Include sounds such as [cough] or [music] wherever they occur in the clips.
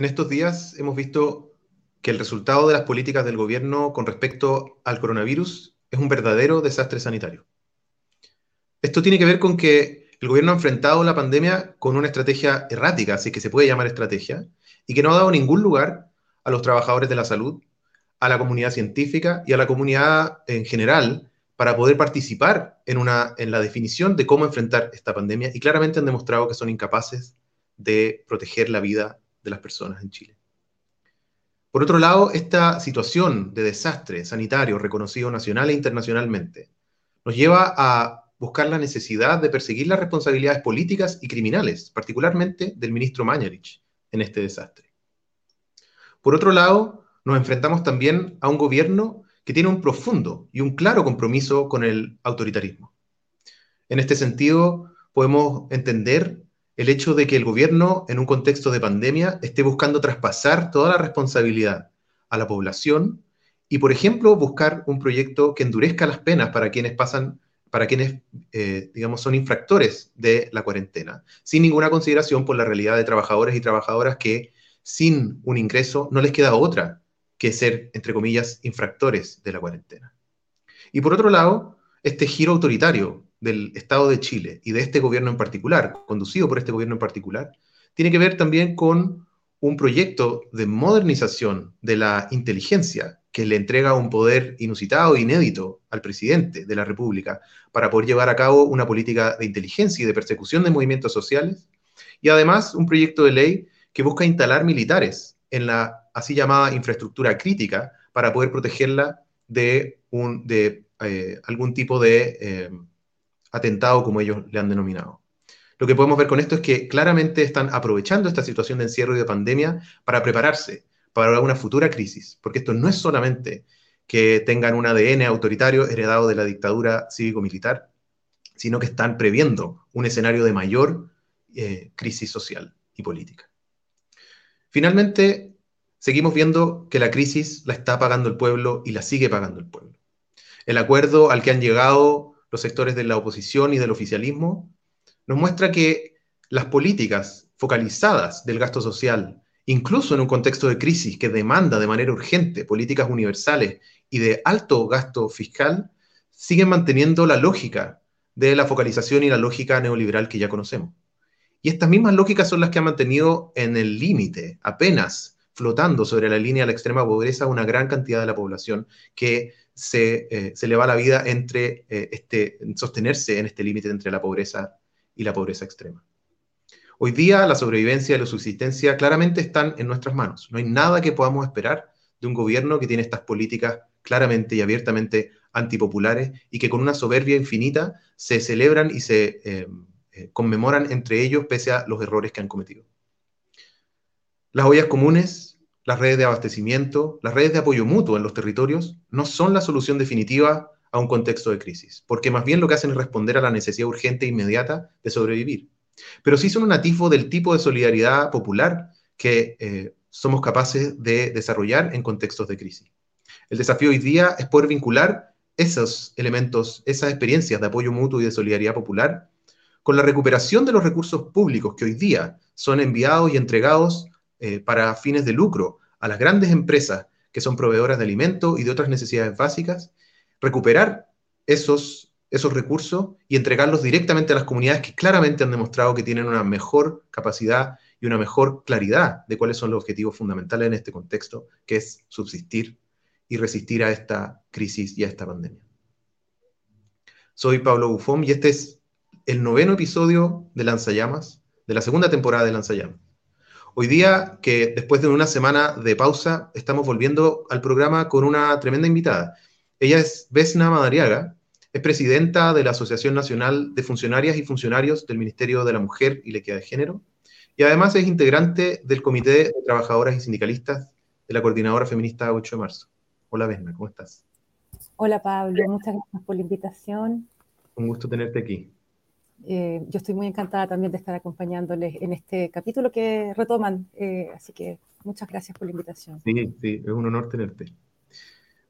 En estos días hemos visto que el resultado de las políticas del gobierno con respecto al coronavirus es un verdadero desastre sanitario. Esto tiene que ver con que el gobierno ha enfrentado la pandemia con una estrategia errática, así que se puede llamar estrategia, y que no ha dado ningún lugar a los trabajadores de la salud, a la comunidad científica y a la comunidad en general para poder participar en, en la definición de cómo enfrentar esta pandemia y claramente han demostrado que son incapaces de proteger la vida de las personas en Chile. Por otro lado, esta situación de desastre sanitario reconocido nacional e internacionalmente nos lleva a buscar la necesidad de perseguir las responsabilidades políticas y criminales, particularmente del ministro Mañarich, en este desastre. Por otro lado, nos enfrentamos también a un gobierno que tiene un profundo y un claro compromiso con el autoritarismo. En este sentido, podemos entender el hecho de que el gobierno, en un contexto de pandemia, esté buscando traspasar toda la responsabilidad a la población y, por ejemplo, buscar un proyecto que endurezca las penas para quienes pasan, para quienes, eh, digamos, son infractores de la cuarentena, sin ninguna consideración por la realidad de trabajadores y trabajadoras que sin un ingreso no les queda otra que ser, entre comillas, infractores de la cuarentena. Y por otro lado, este giro autoritario del Estado de Chile y de este gobierno en particular, conducido por este gobierno en particular, tiene que ver también con un proyecto de modernización de la inteligencia que le entrega un poder inusitado e inédito al presidente de la República para poder llevar a cabo una política de inteligencia y de persecución de movimientos sociales, y además un proyecto de ley que busca instalar militares en la así llamada infraestructura crítica para poder protegerla de, un, de eh, algún tipo de eh, atentado, como ellos le han denominado. Lo que podemos ver con esto es que claramente están aprovechando esta situación de encierro y de pandemia para prepararse para una futura crisis, porque esto no es solamente que tengan un ADN autoritario heredado de la dictadura cívico-militar, sino que están previendo un escenario de mayor eh, crisis social y política. Finalmente, seguimos viendo que la crisis la está pagando el pueblo y la sigue pagando el pueblo. El acuerdo al que han llegado los sectores de la oposición y del oficialismo nos muestra que las políticas focalizadas del gasto social, incluso en un contexto de crisis que demanda de manera urgente políticas universales y de alto gasto fiscal, siguen manteniendo la lógica de la focalización y la lógica neoliberal que ya conocemos. Y estas mismas lógicas son las que han mantenido en el límite, apenas flotando sobre la línea de la extrema pobreza, una gran cantidad de la población que se, eh, se le va la vida entre eh, este, sostenerse en este límite entre la pobreza y la pobreza extrema. Hoy día la sobrevivencia y la subsistencia claramente están en nuestras manos. No hay nada que podamos esperar de un gobierno que tiene estas políticas claramente y abiertamente antipopulares y que con una soberbia infinita se celebran y se eh, conmemoran entre ellos pese a los errores que han cometido. Las ollas comunes, las redes de abastecimiento, las redes de apoyo mutuo en los territorios no son la solución definitiva a un contexto de crisis, porque más bien lo que hacen es responder a la necesidad urgente e inmediata de sobrevivir. Pero sí son un atisbo del tipo de solidaridad popular que eh, somos capaces de desarrollar en contextos de crisis. El desafío hoy día es poder vincular esos elementos, esas experiencias de apoyo mutuo y de solidaridad popular con la recuperación de los recursos públicos que hoy día son enviados y entregados eh, para fines de lucro a las grandes empresas que son proveedoras de alimentos y de otras necesidades básicas, recuperar esos, esos recursos y entregarlos directamente a las comunidades que claramente han demostrado que tienen una mejor capacidad y una mejor claridad de cuáles son los objetivos fundamentales en este contexto, que es subsistir y resistir a esta crisis y a esta pandemia. Soy Pablo Bufón y este es el noveno episodio de Lanzallamas, de la segunda temporada de Lanzallamas. Hoy día, que después de una semana de pausa, estamos volviendo al programa con una tremenda invitada. Ella es Vesna Madariaga, es presidenta de la Asociación Nacional de Funcionarias y Funcionarios del Ministerio de la Mujer y la Equidad de Género, y además es integrante del Comité de Trabajadoras y Sindicalistas de la Coordinadora Feminista 8 de marzo. Hola Vesna, ¿cómo estás? Hola Pablo, muchas gracias por la invitación. Un gusto tenerte aquí. Eh, yo estoy muy encantada también de estar acompañándoles en este capítulo que retoman, eh, así que muchas gracias por la invitación. Sí, sí, es un honor tenerte.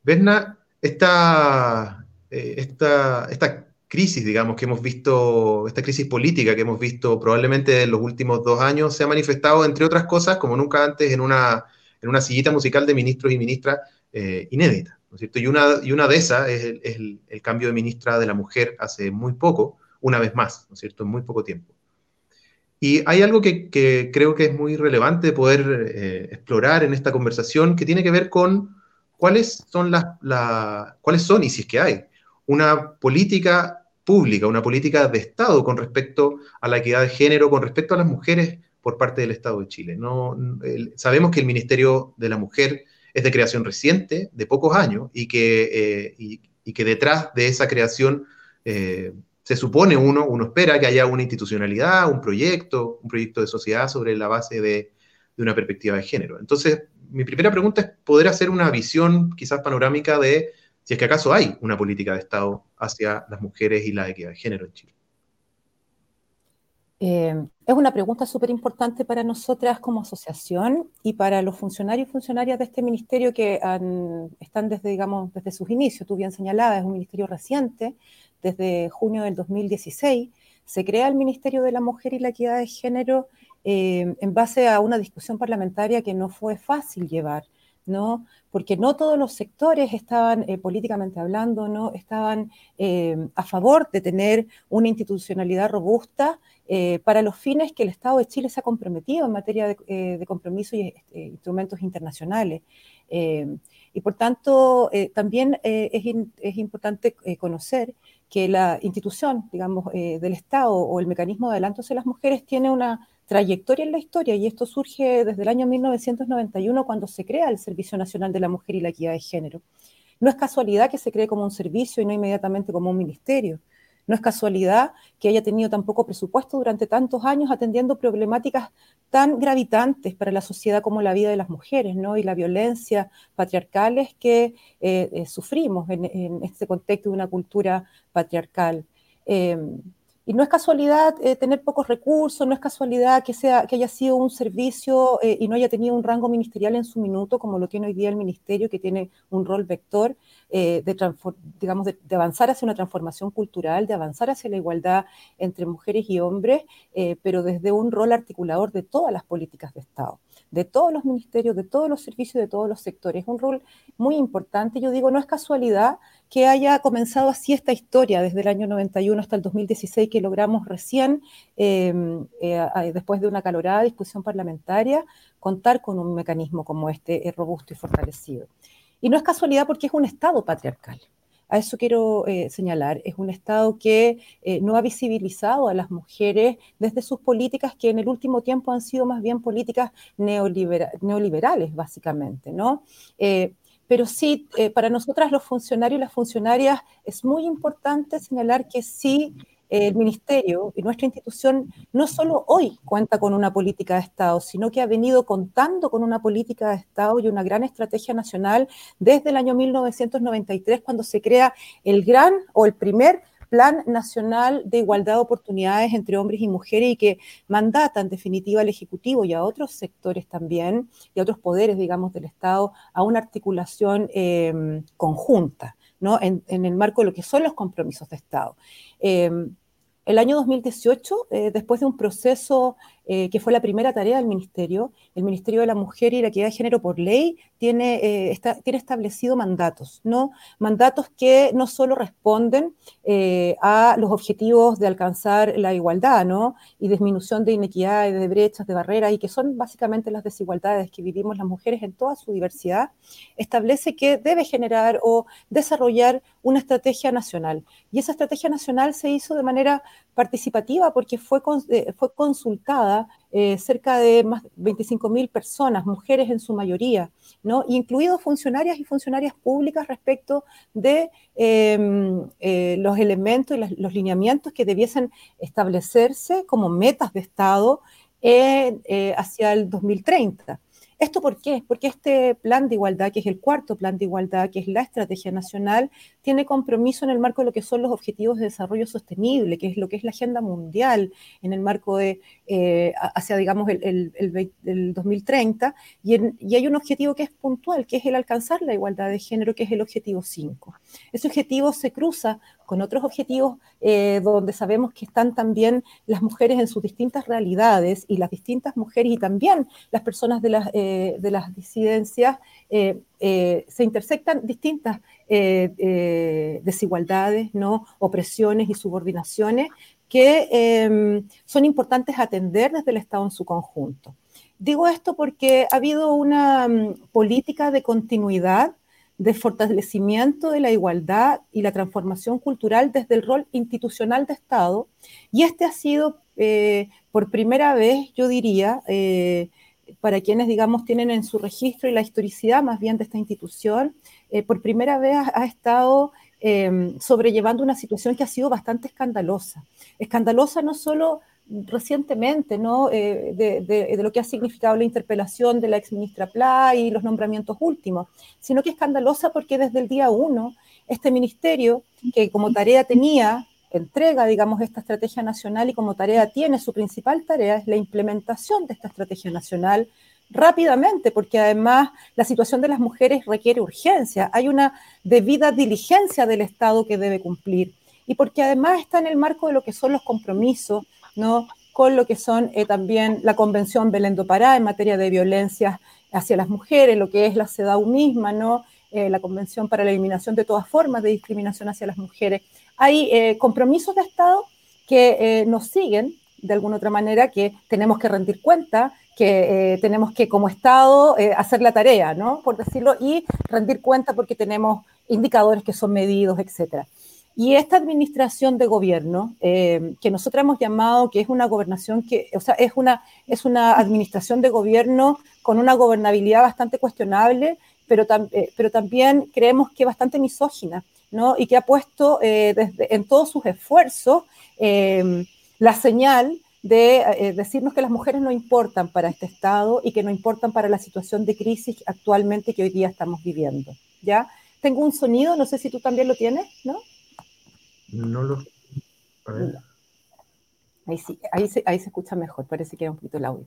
Vesna, esta, eh, esta, esta crisis, digamos, que hemos visto, esta crisis política que hemos visto probablemente en los últimos dos años, se ha manifestado, entre otras cosas, como nunca antes, en una, en una sillita musical de ministros y ministras eh, inédita. ¿no es cierto? Y una, y una de esas es, el, el, cambio de ministra de la mujer hace muy poco, una vez más, ¿no es cierto?, en muy poco tiempo. Y hay algo que, que creo que es muy relevante poder eh, explorar en esta conversación, que tiene que ver con cuáles son las, la, cuáles son, y si es que hay, una política pública, una política de Estado con respecto a la equidad de género, con respecto a las mujeres por parte del Estado de Chile. No, sabemos que el Ministerio de la Mujer es de creación reciente, de pocos años, y que, eh, y, que detrás de esa creación eh, se supone uno, uno espera que haya una institucionalidad, un proyecto, un proyecto de sociedad sobre la base de, una perspectiva de género. Entonces, mi primera pregunta es poder hacer una visión quizás panorámica de si es que acaso hay una política de Estado hacia las mujeres y la equidad de género en Chile. Eh, es una pregunta súper importante para nosotras como asociación y para los funcionarios y funcionarias de este ministerio que están desde, digamos, desde sus inicios. Tú bien señalabas, es un ministerio reciente, desde junio del 2016. Se crea el Ministerio de la Mujer y la Equidad de Género eh, en base a una discusión parlamentaria que no fue fácil llevar. ¿no? Porque no todos los sectores estaban, eh, políticamente hablando, ¿no? Estaban eh, a favor de tener una institucionalidad robusta para los fines que el Estado de Chile se ha comprometido en materia de, compromiso y este, instrumentos internacionales. Y por tanto, también es, es, importante conocer que la institución, digamos, del Estado o el mecanismo de adelanto de las mujeres tiene una trayectoria en la historia y esto surge desde el año 1991 cuando se crea el Servicio Nacional de la Mujer y la Equidad de Género. No es casualidad que se cree como un servicio y no inmediatamente como un ministerio. No es casualidad que haya tenido tan poco presupuesto durante tantos años atendiendo problemáticas tan gravitantes para la sociedad como la vida de las mujeres ¿no? y la violencia patriarcales que eh, eh, sufrimos en, este contexto de una cultura patriarcal. Eh, y no es casualidad eh, tener pocos recursos, no es casualidad que, sea, que haya sido un servicio eh, y no haya tenido un rango ministerial en su minuto, como lo tiene hoy día el ministerio, que tiene un rol vector eh, de, digamos, de, avanzar hacia una transformación cultural, de avanzar hacia la igualdad entre mujeres y hombres, pero desde un rol articulador de todas las políticas de Estado de todos los ministerios, de todos los servicios, de todos los sectores. Es un rol muy importante. Yo digo, no es casualidad que haya comenzado así esta historia desde el año 91 hasta el 2016, que logramos recién, em, eh, después de una calorada discusión parlamentaria, contar con un mecanismo como este, eh, robusto y fortalecido. Y no es casualidad porque es un Estado patriarcal. A eso quiero eh, señalar. Es un Estado que eh, no ha visibilizado a las mujeres desde sus políticas que en el último tiempo han sido más bien políticas neoliberales, básicamente, ¿no? Eh, pero sí, para nosotras los funcionarios y las funcionarias es muy importante señalar que sí el Ministerio y nuestra institución no solo hoy cuenta con una política de Estado, sino que ha venido contando con una política de Estado y una gran estrategia nacional desde el año 1993, cuando se crea el gran o el primer Plan Nacional de Igualdad de Oportunidades entre Hombres y Mujeres y que mandata en definitiva al Ejecutivo y a otros sectores también y a otros poderes, digamos, del Estado a una articulación eh, conjunta. ¿no? En, el marco de lo que son los compromisos de Estado. Eh, el año 2018, eh, después de un proceso eh, que fue la primera tarea del Ministerio, el Ministerio de la Mujer y la Equidad de Género por ley tiene, eh, tiene establecido mandatos, ¿no? Mandatos que no solo responden a los objetivos de alcanzar la igualdad, ¿no? Y disminución de inequidades, de brechas, de barreras, y que son básicamente las desigualdades que vivimos las mujeres en toda su diversidad, establece que debe generar o desarrollar una estrategia nacional. Y esa estrategia nacional se hizo de manera participativa porque fue, fue consultada eh, cerca de más 25.000 personas, mujeres en su mayoría, ¿no? incluidos funcionarias y funcionarias públicas respecto de em, eh, los elementos y los lineamientos que debiesen establecerse como metas de Estado eh, hacia el 2030. ¿Esto por qué? Porque este plan de igualdad, que es el cuarto plan de igualdad, que es la estrategia nacional, tiene compromiso en el marco de lo que son los objetivos de desarrollo sostenible, que es lo que es la agenda mundial, en el marco de eh, hacia, digamos, el, 2030, y, y, hay un objetivo que es puntual, que es el alcanzar la igualdad de género, que es el objetivo 5. Ese objetivo se cruza con otros objetivos eh, donde sabemos que están también las mujeres en sus distintas realidades y las distintas mujeres y también las personas de las, eh, de las disidencias se intersectan distintas desigualdades, ¿no? opresiones y subordinaciones que em, son importantes atender desde el Estado en su conjunto. Digo esto porque ha habido una mm, política de continuidad de fortalecimiento de la igualdad y la transformación cultural desde el rol institucional de Estado. Y este ha sido, eh, por primera vez, yo diría, eh, para quienes, digamos, tienen en su registro y la historicidad más bien de esta institución, eh, por primera vez ha, estado sobrellevando una situación que ha sido bastante escandalosa. Escandalosa no solo recientemente, ¿no? Eh, de, lo que ha significado la interpelación de la exministra Pla y los nombramientos últimos, sino que escandalosa porque desde el día uno, este ministerio, que como tarea tenía, entrega, digamos, esta estrategia nacional y como tarea tiene, su principal tarea es la implementación de esta estrategia nacional rápidamente, porque además la situación de las mujeres requiere urgencia, hay una debida diligencia del Estado que debe cumplir y porque además está en el marco de lo que son los compromisos ¿no? con lo que son eh, también la Convención Belén do Pará en materia de violencia hacia las mujeres, lo que es la CEDAW misma, ¿no? Eh, la Convención para la Eliminación de todas formas de discriminación hacia las mujeres. Hay eh, compromisos de Estado que nos siguen de alguna otra manera, que tenemos que rendir cuenta, que tenemos que como Estado hacer la tarea, ¿no? por decirlo, y rendir cuenta porque tenemos indicadores que son medidos, etcétera. Y esta administración de gobierno, eh, que nosotros hemos llamado que es una gobernación que, o sea, es una, es una administración de gobierno con una gobernabilidad bastante cuestionable, pero, eh, pero también creemos que bastante misógina, ¿no? Y que ha puesto eh, desde, en todos sus esfuerzos la señal de decirnos que las mujeres no importan para este Estado y que no importan para la situación de crisis actualmente que hoy día estamos viviendo, ¿ya? Tengo un sonido, no sé si tú también lo tienes, ¿no? No lo. Ahí sí, ahí se, ahí se escucha mejor, parece que era un poquito el audio.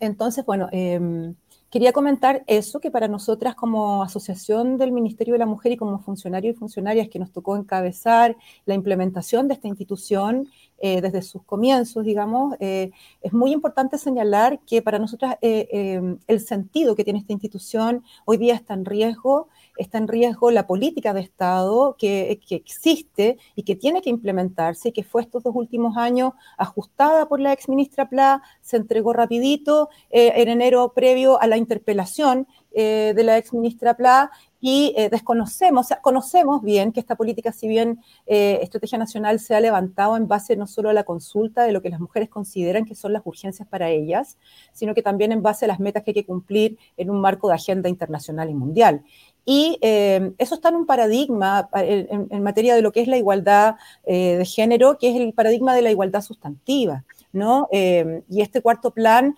entonces, bueno, em, quería comentar eso, que para nosotras como Asociación del Ministerio de la Mujer y como funcionarios y funcionarias que nos tocó encabezar la implementación de esta institución eh, desde sus comienzos, digamos, eh, es muy importante señalar que para nosotras eh, el sentido que tiene esta institución hoy día está en riesgo está en riesgo la política de Estado que, existe y que tiene que implementarse y que fue estos dos últimos años ajustada por la ex ministra Pla, se entregó rapidito eh, en enero previo a la interpelación eh, de la ex ministra Pla y eh, desconocemos, conocemos bien que esta política, si bien Estrategia Nacional se ha levantado en base no solo a la consulta de lo que las mujeres consideran que son las urgencias para ellas, sino que también en base a las metas que hay que cumplir en un marco de agenda internacional y mundial. Y eh, eso está en un paradigma en, materia de lo que es la igualdad eh, de género, que es el paradigma de la igualdad sustantiva. ¿no? Eh, y este cuarto plan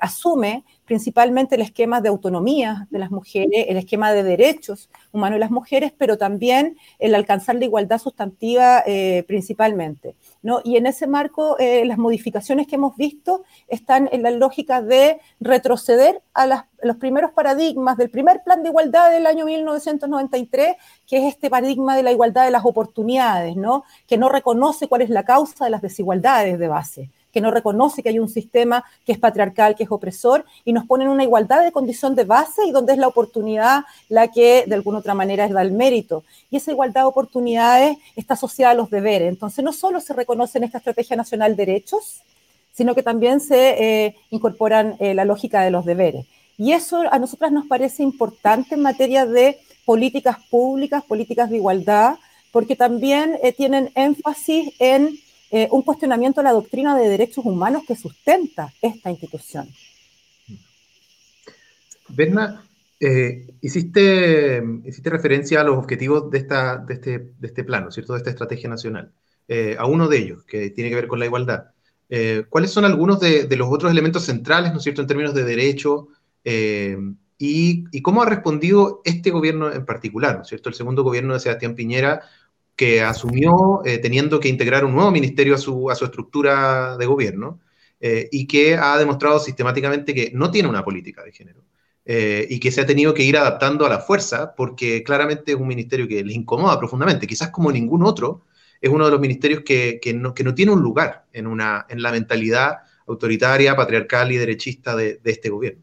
asume principalmente el esquema de autonomía de las mujeres, el esquema de derechos humanos de las mujeres, pero también el alcanzar la igualdad sustantiva principalmente. ¿no? Y en ese marco, las modificaciones que hemos visto están en la lógica de retroceder a los primeros paradigmas del primer plan de igualdad del año 1993, que es este paradigma de la igualdad de las oportunidades, ¿no? que no reconoce cuál es la causa de las desigualdades de base, que no reconoce que hay un sistema que es patriarcal, que es opresor, y nos pone en una igualdad de condición de base y donde es la oportunidad la que de alguna otra manera da el mérito. Y esa igualdad de oportunidades está asociada a los deberes. Entonces, no solo se reconoce en esta Estrategia Nacional derechos, sino que también se eh, incorporan eh, la lógica de los deberes. Y eso a nosotras nos parece importante en materia de políticas públicas, políticas de igualdad, porque también eh, tienen énfasis en eh, un cuestionamiento de la doctrina de derechos humanos que sustenta esta institución. Berna, eh, hiciste, referencia a los objetivos de, este, de este plano, ¿cierto? De esta estrategia nacional. a uno de ellos, que tiene que ver con la igualdad. ¿Cuáles son algunos de, los otros elementos centrales, ¿no es cierto?, en términos de derecho y, cómo ha respondido este gobierno en particular, cierto? El segundo gobierno de Sebastián Piñera, que asumió teniendo que integrar un nuevo ministerio a su, a su estructura de gobierno y que ha demostrado sistemáticamente que no tiene una política de género. Eh, y que se ha tenido que ir adaptando a la fuerza, porque claramente es un ministerio que les incomoda profundamente, quizás como ningún otro, es uno de los ministerios que, que, no, que no, tiene un lugar en, una, en la mentalidad autoritaria, patriarcal y derechista de este gobierno.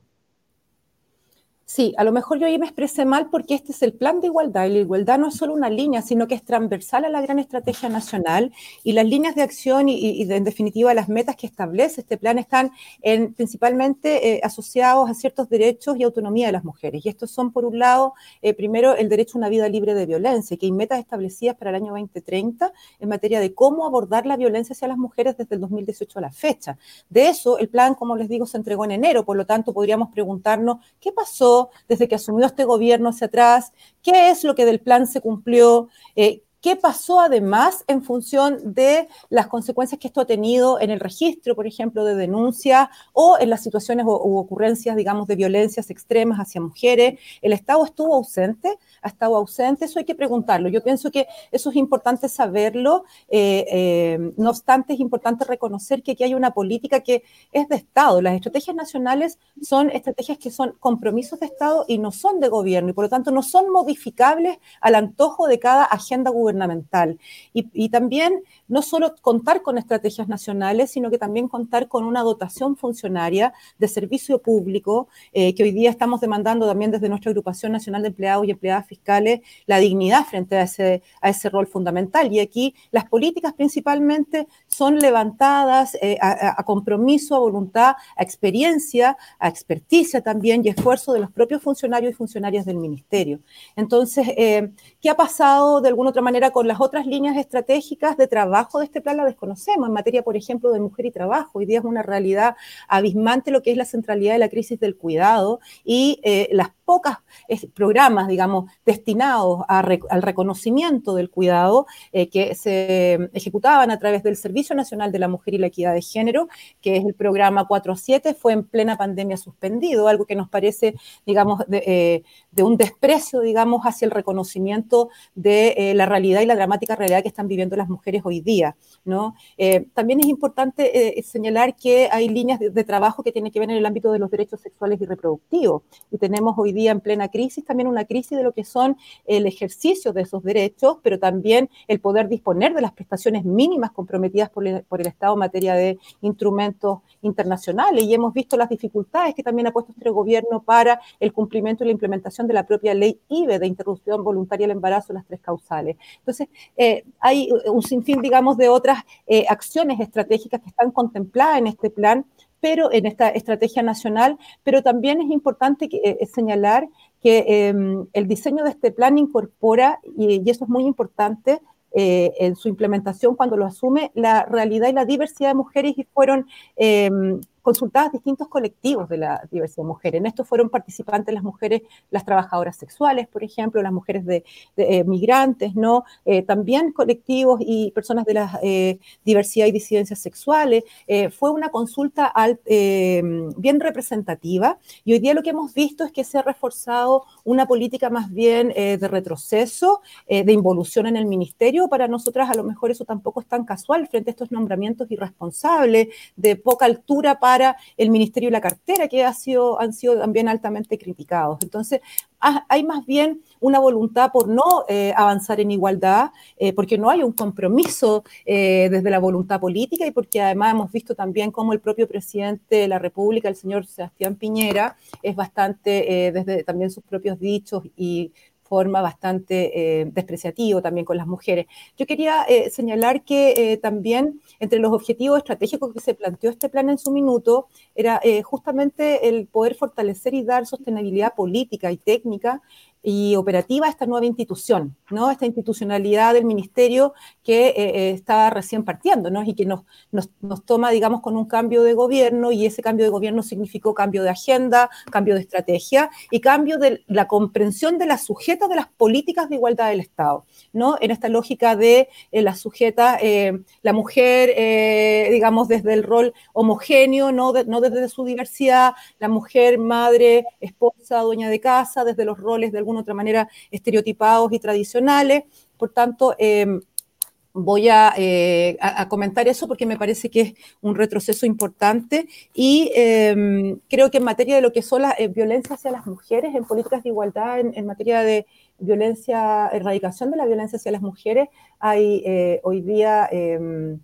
Sí, a lo mejor yo me expresé mal porque este es el plan de igualdad y la igualdad no es solo una línea, sino que es transversal a la gran estrategia nacional y las líneas de acción y, en definitiva las metas que establece este plan están en, principalmente eh, asociados a ciertos derechos y autonomía de las mujeres. Y estos son, por un lado, eh, primero el derecho a una vida libre de violencia, que hay metas establecidas para el año 2030 en materia de cómo abordar la violencia hacia las mujeres desde el 2018 a la fecha. De eso, el plan, como les digo, se entregó en enero, por lo tanto podríamos preguntarnos qué pasó desde que asumió este gobierno hacia atrás, qué es lo que del plan se cumplió, eh, ¿Qué pasó además en función de las consecuencias que esto ha tenido en el registro, por ejemplo, de denuncia o en las situaciones u, ocurrencias, digamos, de violencias extremas hacia mujeres? ¿El Estado estuvo ausente? ¿Ha estado ausente? Eso hay que preguntarlo. Yo pienso que eso es importante saberlo. Eh, eh, no obstante, es importante reconocer que aquí hay una política que es de Estado. Las estrategias nacionales son estrategias que son compromisos de Estado y no son de gobierno y por lo tanto no son modificables al antojo de cada agenda gubernamental gubernamental. Y, también no solo contar con estrategias nacionales, sino que también contar con una dotación funcionaria de servicio público, eh, que hoy día estamos demandando también desde nuestra agrupación nacional de empleados y empleadas fiscales la dignidad frente a ese, a ese rol fundamental. Y aquí las políticas principalmente son levantadas eh, a, compromiso, a voluntad, a experiencia, a experticia también y esfuerzo de los propios funcionarios y funcionarias del ministerio. Entonces, eh, ¿qué ha pasado de alguna otra manera? Con las otras líneas estratégicas de trabajo de este plan la desconocemos. En materia, por ejemplo, de mujer y trabajo, hoy día es una realidad abismante lo que es la centralidad de la crisis del cuidado y eh, las pocas programas, digamos, destinados al reconocimiento del cuidado eh, que se ejecutaban a través del Servicio Nacional de la Mujer y la Equidad de Género, que es el programa 47, fue en plena pandemia suspendido, algo que nos parece, digamos, de, eh, un desprecio, digamos, hacia el reconocimiento de eh, la realidad y la dramática realidad que están viviendo las mujeres hoy día, ¿no? también es importante señalar que hay líneas de, de trabajo que tienen que ver en el ámbito de los derechos sexuales y reproductivos, y tenemos hoy día en plena crisis, también una crisis de lo que son el ejercicio de esos derechos, pero también el poder disponer de las prestaciones mínimas comprometidas por el, Estado en materia de instrumentos internacionales. Y hemos visto las dificultades que también ha puesto este gobierno para el cumplimiento y la implementación de la propia ley IBE de interrupción voluntaria del embarazo, las tres causales. Entonces, eh, hay un sinfín, digamos, de otras eh, acciones estratégicas que están contempladas en este plan pero en esta estrategia nacional, pero también es importante eh, señalar que em, el diseño de este plan incorpora, y, eso es muy importante, en su implementación cuando lo asume la realidad y la diversidad de mujeres y fueron em, consultadas distintos colectivos de la diversidad de mujeres. En esto fueron participantes las mujeres, las trabajadoras sexuales, por ejemplo, las mujeres de, eh, migrantes, ¿no? Eh, también colectivos y personas de la eh, diversidad y disidencias sexuales. fue una consulta bien representativa y hoy día lo que hemos visto es que se ha reforzado una política más bien de retroceso, de involución en el ministerio. Para nosotras a lo mejor eso tampoco es tan casual frente a estos nombramientos irresponsables, de poca altura para para el ministerio y la cartera, que ha sido, han sido también altamente criticados. Entonces, hay más bien una voluntad por no eh, avanzar en igualdad, eh, porque no hay un compromiso eh, desde la voluntad política y porque además hemos visto también cómo el propio presidente de la República, el señor Sebastián Piñera, es bastante, desde también sus propios dichos y forma bastante eh, despreciativo también con las mujeres. Yo quería eh, señalar que eh, también entre los objetivos estratégicos que se planteó este plan en su minuto era justamente el poder fortalecer y dar sostenibilidad política y técnica y operativa esta nueva institución, ¿no? Esta institucionalidad del ministerio que eh, eh, está recién partiendo, ¿no? Y que nos, nos, nos, toma, digamos, con un cambio de gobierno y ese cambio de gobierno significó cambio de agenda, cambio de estrategia y cambio de la comprensión de las sujetas de las políticas de igualdad del Estado, ¿no? En esta lógica de eh, la sujeta, la mujer, digamos, desde el rol homogéneo, no, no desde su diversidad, la mujer, madre, esposa, dueña de casa, desde los roles de alguna otra manera estereotipados y tradicionales. Por tanto, em, voy eh, a, comentar eso porque me parece que es un retroceso importante y em, creo que en materia de lo que son las eh, violencias hacia las mujeres, en políticas de igualdad, en, materia de violencia, erradicación de la violencia hacia las mujeres, hay eh, hoy día em,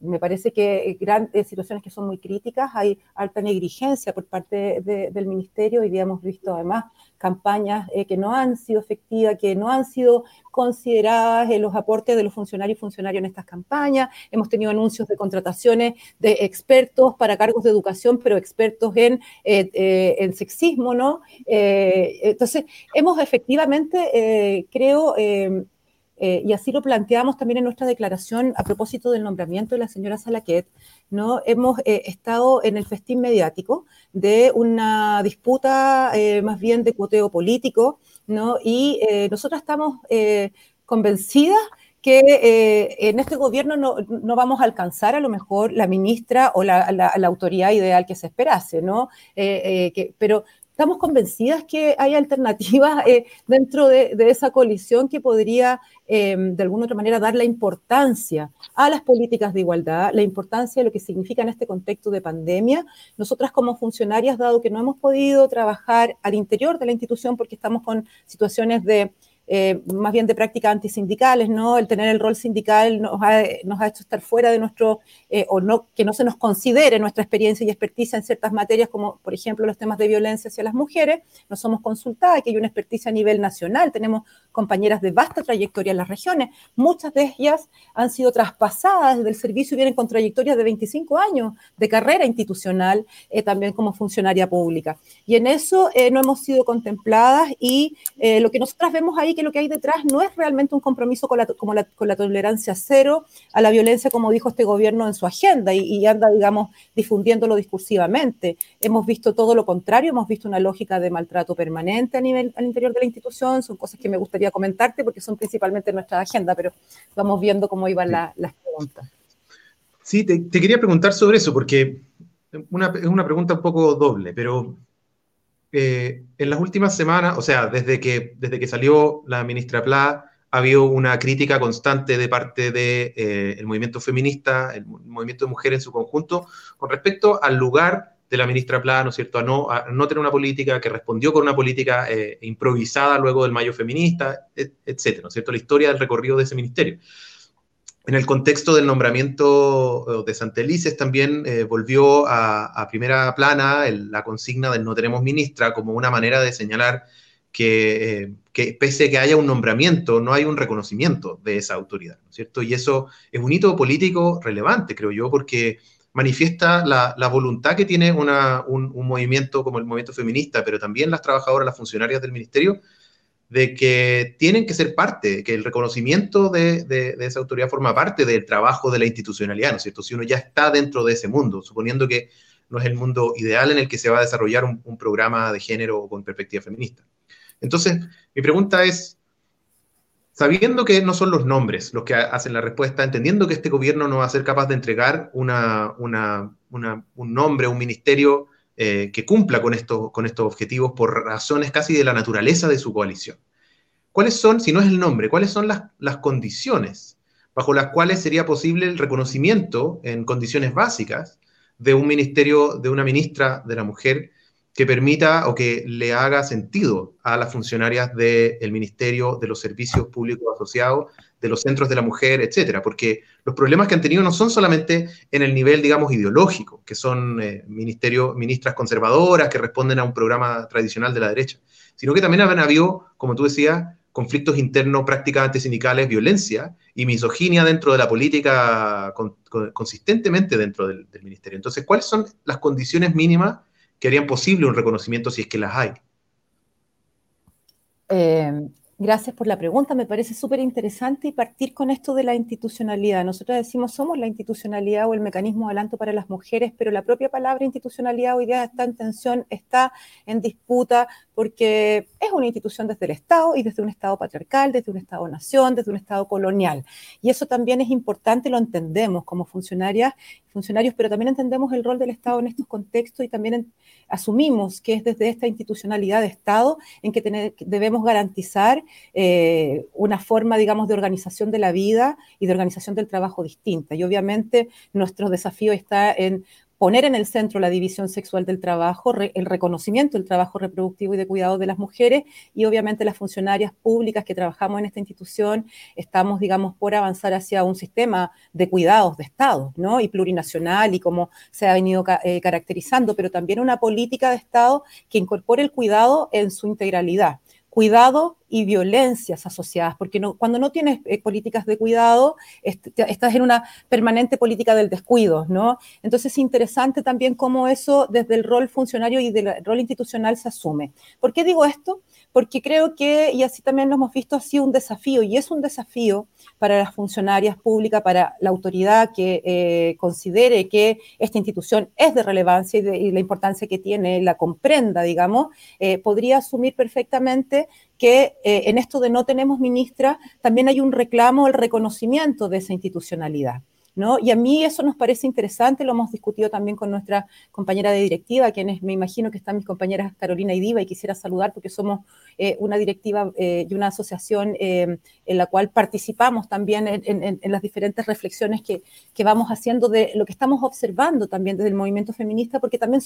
me parece que grandes situaciones que son muy críticas, hay alta negligencia por parte del ministerio. y hemos visto además campañas eh, que no han sido efectivas, que no han sido consideradas en los aportes de los funcionarios y funcionarios en estas campañas. Hemos tenido anuncios de contrataciones de expertos para cargos de educación, pero expertos en, eh, eh, en sexismo, ¿no? entonces, hemos efectivamente, creo, eh, y así lo planteamos también en nuestra declaración a propósito del nombramiento de la señora Salaquet, ¿no? Hemos eh, estado en el festín mediático de una disputa eh, más bien de cuoteo político, ¿no? Y nosotros estamos convencidas que en este gobierno no, no, vamos a alcanzar a lo mejor la ministra o la, la, autoridad ideal que se esperase, ¿no? que, pero estamos convencidas que hay alternativas eh, dentro de, esa coalición que podría, em, de alguna otra manera, dar la importancia a las políticas de igualdad, la importancia de lo que significa en este contexto de pandemia. Nosotras como funcionarias, dado que no hemos podido trabajar al interior de la institución porque estamos con situaciones de eh, más bien de prácticas antisindicales, ¿no? El tener el rol sindical nos ha, nos ha hecho estar fuera de nuestro, eh, o no, que no se nos considere nuestra experiencia y experticia en ciertas materias, como por ejemplo los temas de violencia hacia las mujeres. No somos consultadas, que hay una experticia a nivel nacional, tenemos compañeras de vasta trayectoria en las regiones, muchas de ellas han sido traspasadas del servicio y vienen con trayectorias de 25 años de carrera institucional, eh, también como funcionaria pública. Y en eso no hemos sido contempladas y lo que nosotras vemos ahí que lo que hay detrás no es realmente un compromiso con la, como con la tolerancia cero a la violencia, como dijo este gobierno en su agenda, y, anda, digamos, difundiéndolo discursivamente. Hemos visto todo lo contrario, hemos visto una lógica de maltrato permanente a nivel al interior de la institución, son cosas que me gustaría comentarte porque son principalmente nuestra agenda, pero vamos viendo cómo iban las preguntas. Sí, te, quería preguntar sobre eso, porque es una pregunta un poco doble, pero eh, en las últimas semanas, o sea, desde que, desde que salió la ministra Pla, ha habido una crítica constante de parte del de, eh, movimiento feminista, el movimiento de mujeres en su conjunto, con respecto al lugar de la ministra Pla, ¿no es cierto?, a no, a no tener una política que respondió con una política eh, improvisada luego del mayo feminista, etcétera, ¿no es cierto?, la historia del recorrido de ese ministerio en el contexto del nombramiento de Santelices también eh, volvió a, primera plana la consigna del no tenemos ministra como una manera de señalar que, eh, que, pese a que haya un nombramiento, no hay un reconocimiento de esa autoridad, ¿no es cierto? Y eso es un hito político relevante, creo yo, porque manifiesta la, voluntad que tiene un, movimiento como el movimiento feminista, pero también las trabajadoras, las funcionarias del ministerio, de que tienen que ser parte, que el reconocimiento de, esa autoridad forma parte del trabajo de la institucionalidad, ¿no es cierto? Si uno ya está dentro de ese mundo, suponiendo que no es el mundo ideal en el que se va a desarrollar un, programa de género con perspectiva feminista. Entonces, mi pregunta es, sabiendo que no son los nombres los que hacen la respuesta, entendiendo que este gobierno no va a ser capaz de entregar una, un nombre, un ministerio eh, que cumpla con, con estos objetivos por razones casi de la naturaleza de su coalición. ¿Cuáles son, si no es el nombre, cuáles son las, las condiciones bajo las cuales sería posible el reconocimiento en condiciones básicas de un ministerio, de una ministra de la mujer que permita o que le haga sentido a las funcionarias del ministerio, de los servicios públicos asociados, de los centros de la mujer, etcétera, porque los problemas que han tenido no son solamente en el nivel, digamos, ideológico, que son eh, ministras conservadoras que responden a un programa tradicional de la derecha, sino que también han habido, como tú decías, conflictos internos, prácticas antisindicales, violencia y misoginia dentro de la política consistentemente dentro del, del ministerio. Entonces, ¿cuáles son las condiciones mínimas que harían posible un reconocimiento si es que las hay. Eh, Gracias por la pregunta, me parece súper interesante y partir con esto de la institucionalidad. Nosotros decimos somos la institucionalidad o el mecanismo de adelanto para las mujeres, pero la propia palabra institucionalidad hoy día está en tensión, está en disputa, porque es una institución desde el Estado y desde un Estado patriarcal, desde un Estado-nación, desde un Estado colonial. Y eso también es importante, lo entendemos como funcionarias, funcionarios, pero también entendemos el rol del Estado en estos contextos y también asumimos que es desde esta institucionalidad de Estado en que debemos garantizar eh, una forma, digamos, de organización de la vida y de organización del trabajo distinta. Y obviamente nuestro desafío está en poner en el centro la división sexual del trabajo, el reconocimiento del trabajo reproductivo y de cuidado de las mujeres y obviamente las funcionarias públicas que trabajamos en esta institución estamos, digamos, por avanzar hacia un sistema de cuidados de Estado, ¿no? Y plurinacional y como se ha venido eh, caracterizando, pero también una política de Estado que incorpore el cuidado en su integralidad cuidado y violencias asociadas, porque cuando no tienes eh, políticas de cuidado, estás en una permanente política del descuido, ¿no? Entonces es interesante también cómo eso desde el rol funcionario y del rol institucional se asume. ¿Por qué digo esto? Porque creo que, y así también lo hemos visto, ha sido un desafío, y es un desafío para las funcionarias públicas, para la autoridad que eh, considere que esta institución es de relevancia y, la importancia que tiene, la comprenda, digamos, eh, podría asumir perfectamente que eh, en esto de no tenemos ministra, también hay un reclamo, el reconocimiento de esa institucionalidad. Y a mí eso nos parece interesante, lo hemos discutido también con nuestra compañera de directiva, quienes me imagino que están mis compañeras Carolina y Diva, y quisiera saludar porque somos eh, una directiva eh, y una asociación eh, en la cual participamos también en, las diferentes reflexiones que, vamos haciendo de lo que estamos observando también desde el movimiento feminista, porque también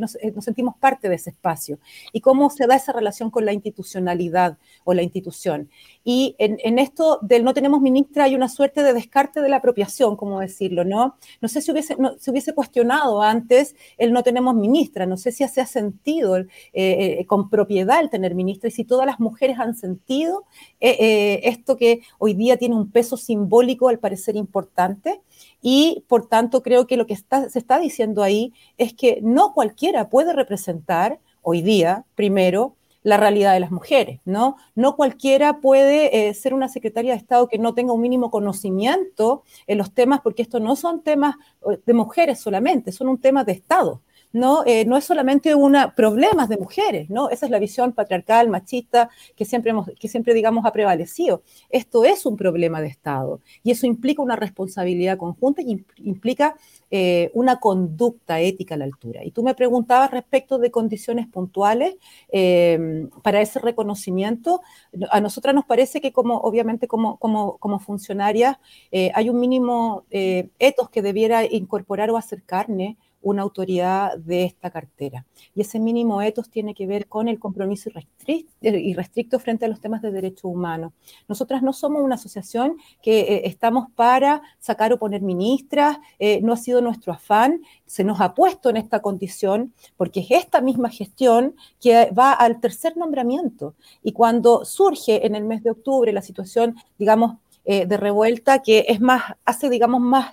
nos, sentimos parte de ese espacio, y cómo se da esa relación con la institucionalidad o la institución. Y en, esto del no tenemos ministra hay una suerte de descarte de la apropiación, como decirlo, ¿no? No sé si hubiese, se hubiese cuestionado antes el no tenemos ministra, no sé si se ha sentido eh, eh, con propiedad el tener ministra y si todas las mujeres han sentido eh, esto que hoy día tiene un peso simbólico al parecer importante. Y por tanto creo que lo que se está diciendo ahí es que no cualquiera puede representar hoy día, primero, la realidad de las mujeres, ¿no? No cualquiera puede eh, ser una secretaria de Estado que no tenga un mínimo conocimiento en los temas, porque estos no son temas eh, de mujeres solamente, son un tema de Estado. ¿No? Eh, no es solamente una problemas de mujeres, ¿no? Esa es la visión patriarcal, machista, que siempre, hemos, que siempre, digamos, ha prevalecido. Esto es un problema de Estado y eso implica una responsabilidad conjunta y implica eh, una conducta ética a la altura. Y tú me preguntabas respecto de condiciones puntuales em, para ese reconocimiento. A nosotras nos parece que como, obviamente, como, como, como funcionarias, eh, hay un mínimo etos que debiera incorporar o hacer carne una autoridad de esta cartera. Y ese mínimo etos tiene que ver con el compromiso irrestricto frente a los temas de derechos humanos. Nosotras no somos una asociación que eh, estamos para sacar o poner ministras, eh, no ha sido nuestro afán, se nos ha puesto en esta condición porque es esta misma gestión que va al tercer nombramiento. Y cuando surge en el mes de octubre la situación, digamos, eh, de revuelta, que es más, hace, digamos, más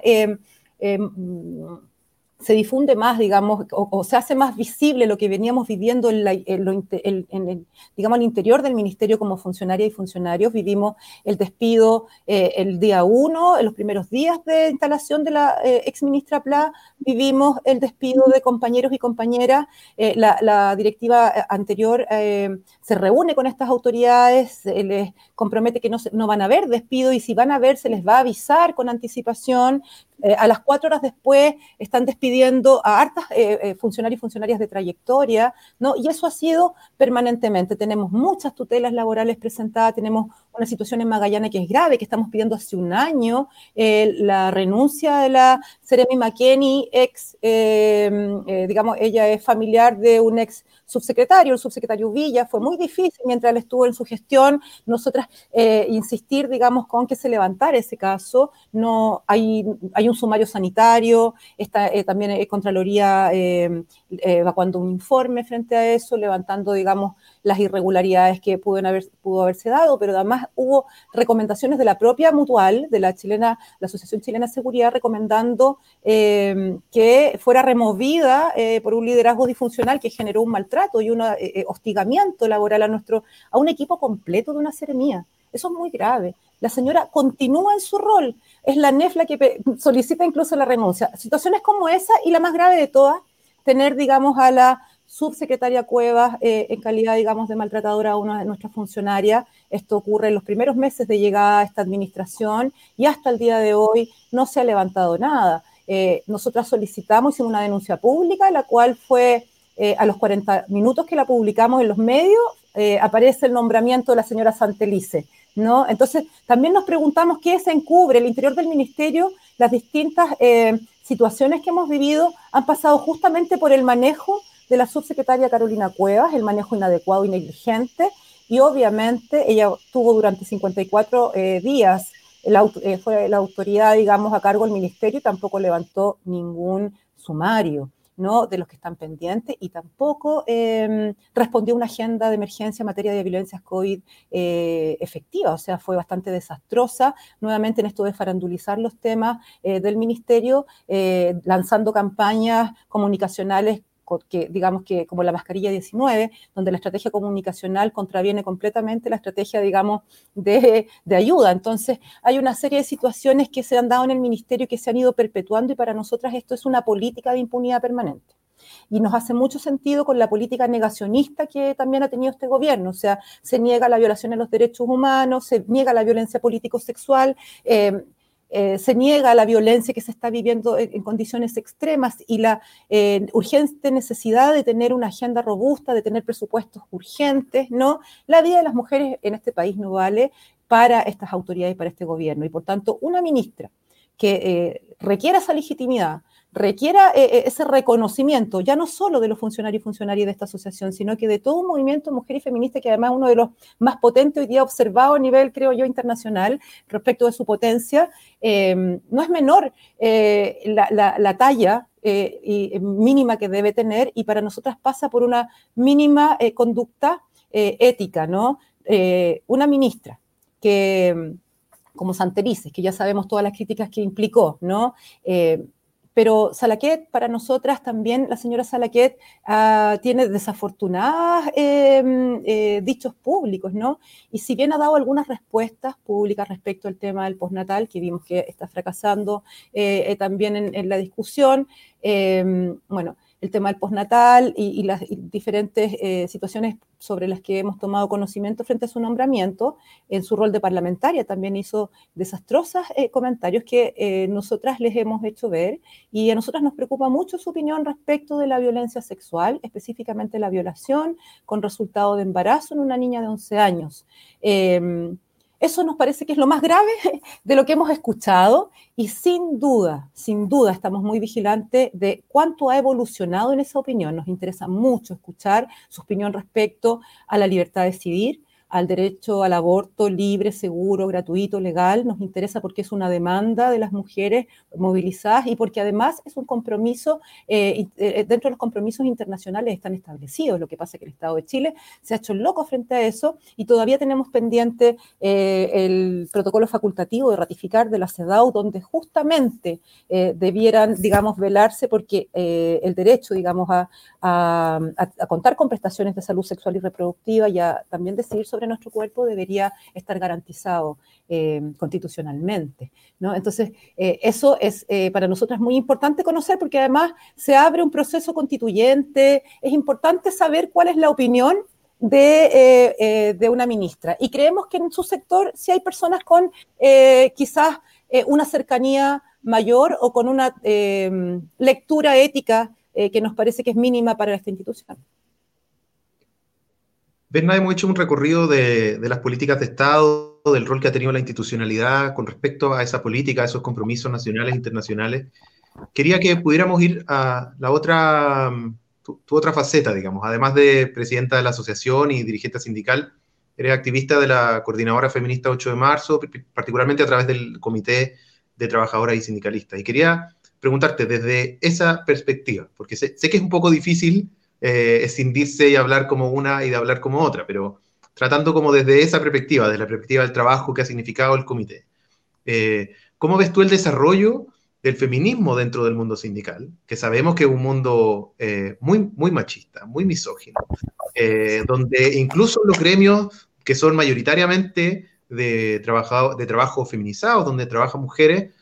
se difunde más, digamos, o, se hace más visible lo que veníamos viviendo en, el, digamos, interior del ministerio como funcionaria y funcionarios. Vivimos el despido eh, el día uno, en los primeros días de instalación de la eh, ex ministra Pla, vivimos el despido de compañeros y compañeras. Eh, la, directiva anterior se reúne con estas autoridades, les compromete que no, no van a haber despido y si van a haber se les va a avisar con anticipación eh, a las cuatro horas después están despidiendo a hartas eh, eh, funcionarios y funcionarias de trayectoria, ¿no? Y eso ha sido permanentemente. Tenemos muchas tutelas laborales presentadas, tenemos una situación en Magallanes que es grave, que estamos pidiendo hace un año, la renuncia de la Seremi McKenney, ex, digamos, ella es familiar de un ex subsecretario, el subsecretario Villa, fue muy difícil mientras él estuvo en su gestión, nosotras insistir, digamos, con que se levantara ese caso, no hay, hay un sumario sanitario, está, eh, también Contraloría eh, eh, evacuando un informe frente a eso, levantando, digamos, las irregularidades que haber, pudo haberse dado, pero además hubo recomendaciones de la propia Mutual, de la chilena, la Asociación Chilena de Seguridad, recomendando eh, que fuera removida eh, por un liderazgo disfuncional que generó un maltrato y un eh, hostigamiento laboral a nuestro, a un equipo completo de una seremía. Eso es muy grave. La señora continúa en su rol. Es la NEF la que solicita incluso la renuncia. Situaciones como esa y la más grave de todas, tener, digamos, a la subsecretaria Cuevas eh, en calidad, digamos, de maltratadora a una de nuestras funcionarias. Esto ocurre en los primeros meses de llegada a esta administración y hasta el día de hoy no se ha levantado nada. Eh, nosotras solicitamos, hicimos una denuncia pública, la cual fue eh, a los 40 minutos que la publicamos en los medios, aparece el nombramiento de la señora Santelice. ¿no? Entonces, también nos preguntamos qué se encubre el interior del ministerio, las distintas situaciones que hemos vivido han pasado justamente por el manejo de la subsecretaria Carolina Cuevas, el manejo inadecuado y negligente, y obviamente ella tuvo durante 54 eh, días, la, eh, fue la autoridad, digamos, a cargo del ministerio y tampoco levantó ningún sumario. ¿no? de los que están pendientes y tampoco em, respondió una agenda de emergencia en materia de violencias COVID eh, efectiva, o sea, fue bastante desastrosa, nuevamente en esto de farandulizar los temas del ministerio, lanzando campañas comunicacionales que digamos que como la mascarilla 19, donde la estrategia comunicacional contraviene completamente la estrategia, digamos, de, de, ayuda. Entonces, hay una serie de situaciones que se han dado en el ministerio que se han ido perpetuando y para nosotras esto es una política de impunidad permanente. Y nos hace mucho sentido con la política negacionista que también ha tenido este gobierno. O sea, se niega la violación de los derechos humanos, se niega la violencia político-sexual. Eh, eh, se niega la violencia que se está viviendo en, condiciones extremas y la eh, urgente necesidad de tener una agenda robusta, de tener presupuestos urgentes, ¿no? La vida de las mujeres en este país no vale para estas autoridades y para este gobierno. Y por tanto, una ministra que eh, requiera esa legitimidad, requiera eh, eh, ese reconocimiento, ya no solo de los funcionarios y funcionarias de esta asociación, sino que de todo un movimiento mujer y feminista que además es uno de los más potentes hoy día observado a nivel, creo yo, internacional respecto de su potencia. Em, no es menor eh, la, talla mínima que debe tener y para nosotras pasa por una mínima conducta ética, ¿no? una ministra que como Santerices, que ya sabemos todas las críticas que implicó, ¿no? Pero Salaquet, para nosotras también, la señora Salaquet ah, tiene desafortunadas em, eh, dichos públicos, ¿no? Y si bien ha dado algunas respuestas públicas respecto al tema del postnatal, que vimos que está fracasando eh, eh, también en, la discusión, em, bueno, el tema del postnatal y, las diferentes eh, situaciones sobre las que hemos tomado conocimiento frente a su nombramiento. En su rol de parlamentaria también hizo desastrosos eh, comentarios que eh, nosotras les hemos hecho ver y a nosotras nos preocupa mucho su opinión respecto de la violencia sexual, específicamente la violación con resultado de embarazo en una niña de 11 años. Em, eso nos parece que es lo más grave [laughs] de lo que hemos escuchado y sin duda, sin duda estamos muy vigilantes de cuánto ha evolucionado en esa opinión. Nos interesa mucho escuchar su opinión respecto a la libertad de decidir, al derecho al aborto libre, seguro, gratuito, legal. Nos interesa porque es una demanda de las mujeres movilizadas y porque además es un compromiso, eh, eh, dentro de los compromisos internacionales están establecidos. Lo que pasa es que el Estado de Chile se ha hecho loco frente a eso y todavía tenemos pendiente eh, el protocolo facultativo de ratificar de la CEDAW, donde justamente debieran, digamos, velarse porque el derecho, digamos, a, a, contar con prestaciones de salud sexual y reproductiva y a también decidir sobre nuestro cuerpo debería estar garantizado eh, constitucionalmente. ¿no? Entonces, eh, eso es eh, para nosotros muy importante conocer porque además se abre un proceso constituyente, es importante saber cuál es la opinión de, de, una ministra. Y creemos que en su sector si hay personas con quizás una cercanía mayor o con una lectura ética que nos parece que es mínima para esta institución. Berna, hemos hecho un recorrido de, las políticas de Estado, del rol que ha tenido la institucionalidad con respecto a esa política, a esos compromisos nacionales e internacionales. Quería que pudiéramos ir a la otra, tu, otra faceta, digamos. Además de presidenta de la asociación y dirigente sindical, eres activista de la Coordinadora Feminista 8 de marzo, particularmente a través del Comité de Trabajadoras y Sindicalistas. Y quería preguntarte desde esa perspectiva, porque sé, sé que es un poco difícil eh, escindirse y hablar como una y de hablar como otra, pero tratando como desde esa perspectiva, desde la perspectiva del trabajo que ha significado el comité. Eh, ¿Cómo ves tú el desarrollo del feminismo dentro del mundo sindical? Que sabemos que es un mundo eh, muy, muy machista, muy misógino, eh, donde incluso los gremios que son mayoritariamente de, de trabajo feminizado, donde trabajan mujeres,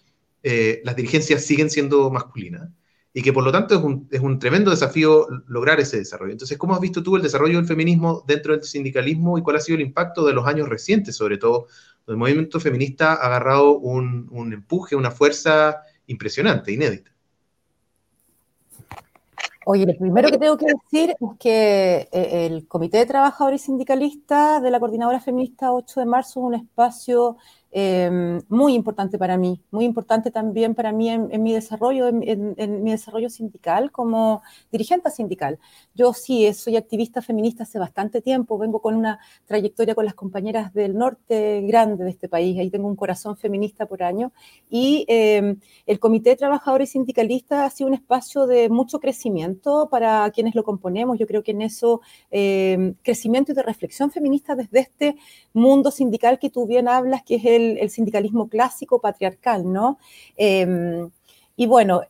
las dirigencias siguen siendo masculinas y que por lo tanto es un, es un, tremendo desafío lograr ese desarrollo. Entonces, ¿cómo has visto tú el desarrollo del feminismo dentro del sindicalismo y cuál ha sido el impacto de los años recientes, sobre todo el movimiento feminista ha agarrado un, un empuje, una fuerza impresionante, inédita. Oye, lo primero que tengo que decir es que eh, el Comité de Trabajadores Sindicalistas de la Coordinadora Feminista 8 de marzo es un espacio Em, muy importante para mí, muy importante también para mí en, mi desarrollo, en, mi desarrollo sindical como dirigente sindical. Yo sí soy activista feminista hace bastante tiempo, vengo con una trayectoria con las compañeras del norte grande de este país, ahí tengo un corazón feminista por año, y em, el Comité de Trabajadores Sindicalistas ha sido un espacio de mucho crecimiento para quienes lo componemos, yo creo que en eso, em, crecimiento y de reflexión feminista desde este mundo sindical que tú bien hablas, que es el el, sindicalismo clásico patriarcal, ¿no? Em, y bueno,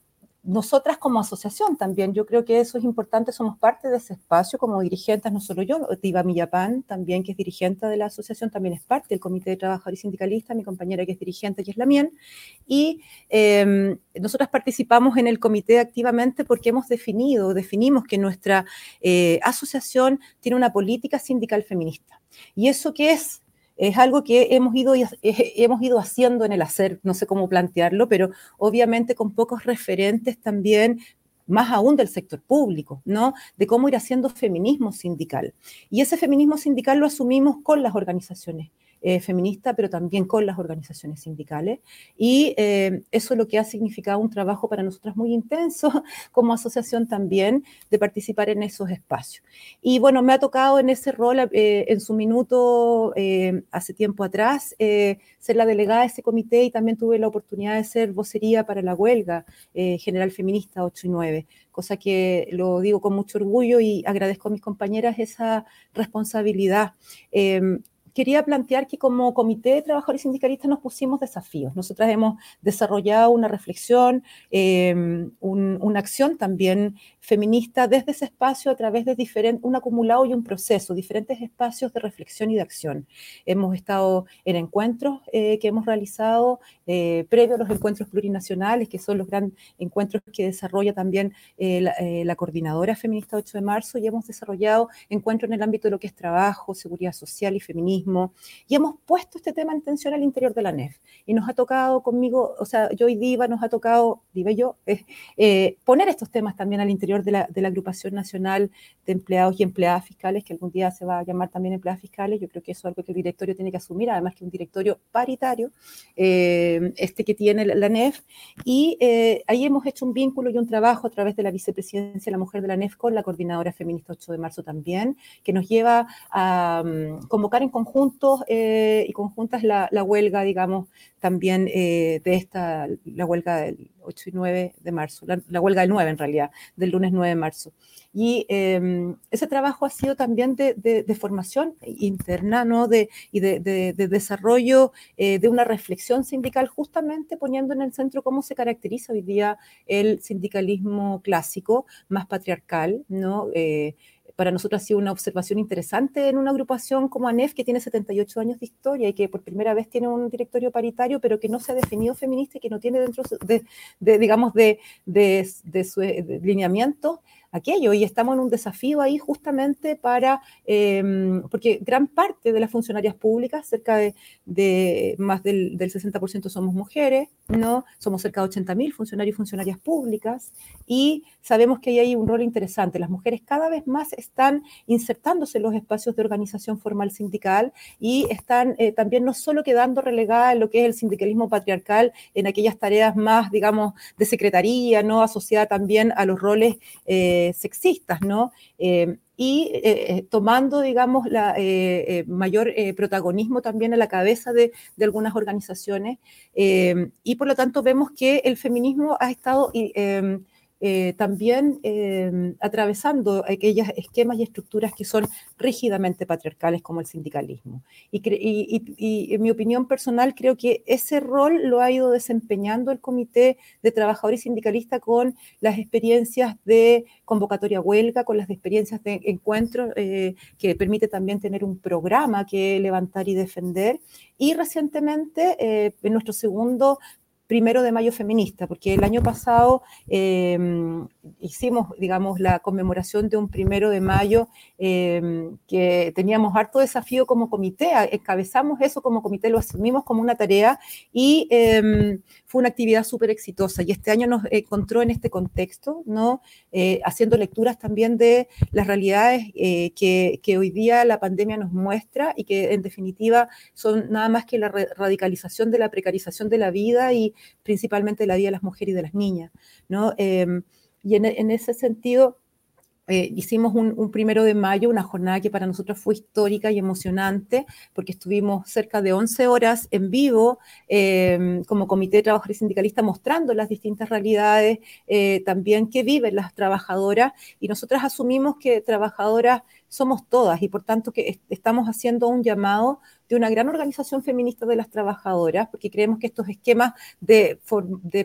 nosotras como asociación también, yo creo que eso es importante, somos parte de ese espacio como dirigentes, no solo yo, Tiva Millapán también, que es dirigente de la asociación, también es parte del Comité de Trabajadores Sindicalistas, mi compañera que es dirigente, que es la mía, y eh, nosotras participamos en el comité activamente porque hemos definido, definimos que nuestra eh, asociación tiene una política sindical feminista. ¿Y eso qué es? Es algo que hemos ido, [laughs] hemos ido haciendo en el hacer, no sé cómo plantearlo, pero obviamente con pocos referentes también más aún del sector público, ¿no? De cómo ir haciendo feminismo sindical. Y ese feminismo sindical lo asumimos con las organizaciones eh, feminista, pero también con las organizaciones sindicales. Y eh, eso es lo que ha significado un trabajo para nosotras muy intenso [laughs] como asociación también de participar en esos espacios. Y bueno, me ha tocado en ese rol, eh, en su minuto, hace tiempo atrás, ser la delegada de ese comité y también tuve la oportunidad de ser vocería para la huelga general feminista 8 y 9 cosa que lo digo con mucho orgullo y agradezco a mis compañeras esa responsabilidad quería plantear que como Comité de Trabajadores Sindicalistas nos pusimos desafíos. Nosotras hemos desarrollado una reflexión, em, una acción también feminista desde ese espacio a través de un acumulado y un proceso, diferentes espacios de reflexión y de acción. Hemos estado en encuentros eh, que hemos realizado eh, previo a los encuentros plurinacionales, que son los grandes encuentros que desarrolla también eh, la, Coordinadora Feminista 8 de marzo, y hemos desarrollado encuentros en el ámbito de lo que es trabajo, seguridad social y feminismo, y hemos puesto este tema en tensión al interior de la NEF. Y nos ha tocado conmigo, o sea, yo y Diva nos ha tocado, Diva y yo, poner estos temas también al interior de la, Agrupación Nacional de Empleados y Empleadas Fiscales, que algún día se va a llamar también empleadas fiscales. Yo creo que eso es algo que el directorio tiene que asumir, además que un directorio paritario, eh, este que tiene la, NEF. Y eh, ahí hemos hecho un vínculo y un trabajo a través de la vicepresidencia de la mujer de la NEF con la coordinadora feminista 8 de marzo también, que nos lleva a um, convocar en conjuntos eh, y conjuntas la, huelga, digamos, también de esta, la huelga del 8 y 9 de marzo, la, huelga del 9 en realidad, del lunes 9 de marzo. Y em, ese trabajo ha sido también de, formación interna ¿no? de, y de, desarrollo eh, de una reflexión sindical, justamente poniendo en el centro cómo se caracteriza hoy día el sindicalismo clásico, más patriarcal, ¿no? Eh, para nosotros ha sido una observación interesante en una agrupación como ANEF, que tiene 78 años de historia y que por primera vez tiene un directorio paritario, pero que no se ha definido feminista y que no tiene dentro de, digamos, de, de, de su lineamiento aquello y estamos en un desafío ahí justamente para, em, porque gran parte de las funcionarias públicas, cerca de, más del, del 60% somos mujeres, ¿no? Somos cerca de 80.000 funcionarios y funcionarias públicas y sabemos que ahí hay un rol interesante. Las mujeres cada vez más están insertándose en los espacios de organización formal sindical y están eh, también no solo quedando relegadas en lo que es el sindicalismo patriarcal, en aquellas tareas más, digamos, de secretaría, ¿no? Asociada también a los roles eh, sexistas, ¿no? Eh, y eh, eh, tomando, digamos, la, mayor protagonismo también a la cabeza de, de algunas organizaciones. y por lo tanto vemos que el feminismo ha estado eh, también em, atravesando aquellos esquemas y estructuras que son rígidamente patriarcales como el sindicalismo. Y, en mi opinión personal creo que ese rol lo ha ido desempeñando el Comité de Trabajadores Sindicalistas con las experiencias de convocatoria huelga, con las experiencias de encuentro, eh, que permite también tener un programa que levantar y defender. Y recientemente, eh, en nuestro segundo primero de mayo feminista, porque el año pasado em, hicimos, digamos, la conmemoración de un primero de mayo em, que teníamos harto desafío como comité, encabezamos eso como comité, lo asumimos como una tarea y em, fue una actividad súper exitosa. Y este año nos encontró en este contexto, ¿no? Eh, haciendo lecturas también de las realidades eh, que, hoy día la pandemia nos muestra y que en definitiva son nada más que la radicalización de la precarización de la vida y principalmente de la vida de las mujeres y de las niñas, ¿no? Em, y en, ese sentido, eh, hicimos un, primero de mayo, una jornada que para nosotros fue histórica y emocionante, porque estuvimos cerca de 11 horas en vivo em, como Comité de Trabajadores Sindicalistas mostrando las distintas realidades eh, también que viven las trabajadoras. Y nosotras asumimos que trabajadoras somos todas y por tanto que estamos haciendo un llamado de una gran organización feminista de las trabajadoras, porque creemos que estos esquemas de,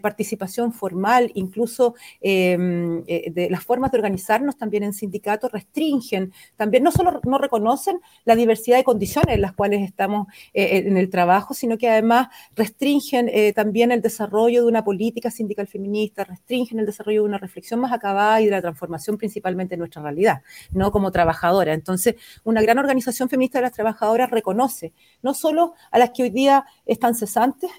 participación formal, incluso em, eh, de las formas de organizarnos también en sindicatos, restringen, también no solo no reconocen la diversidad de condiciones en las cuales estamos eh, en el trabajo, sino que además restringen eh, también el desarrollo de una política sindical feminista, restringen el desarrollo de una reflexión más acabada y de la transformación principalmente de nuestra realidad, no como Entonces, una gran organización feminista de las trabajadoras reconoce no solo a las que hoy día están cesantes,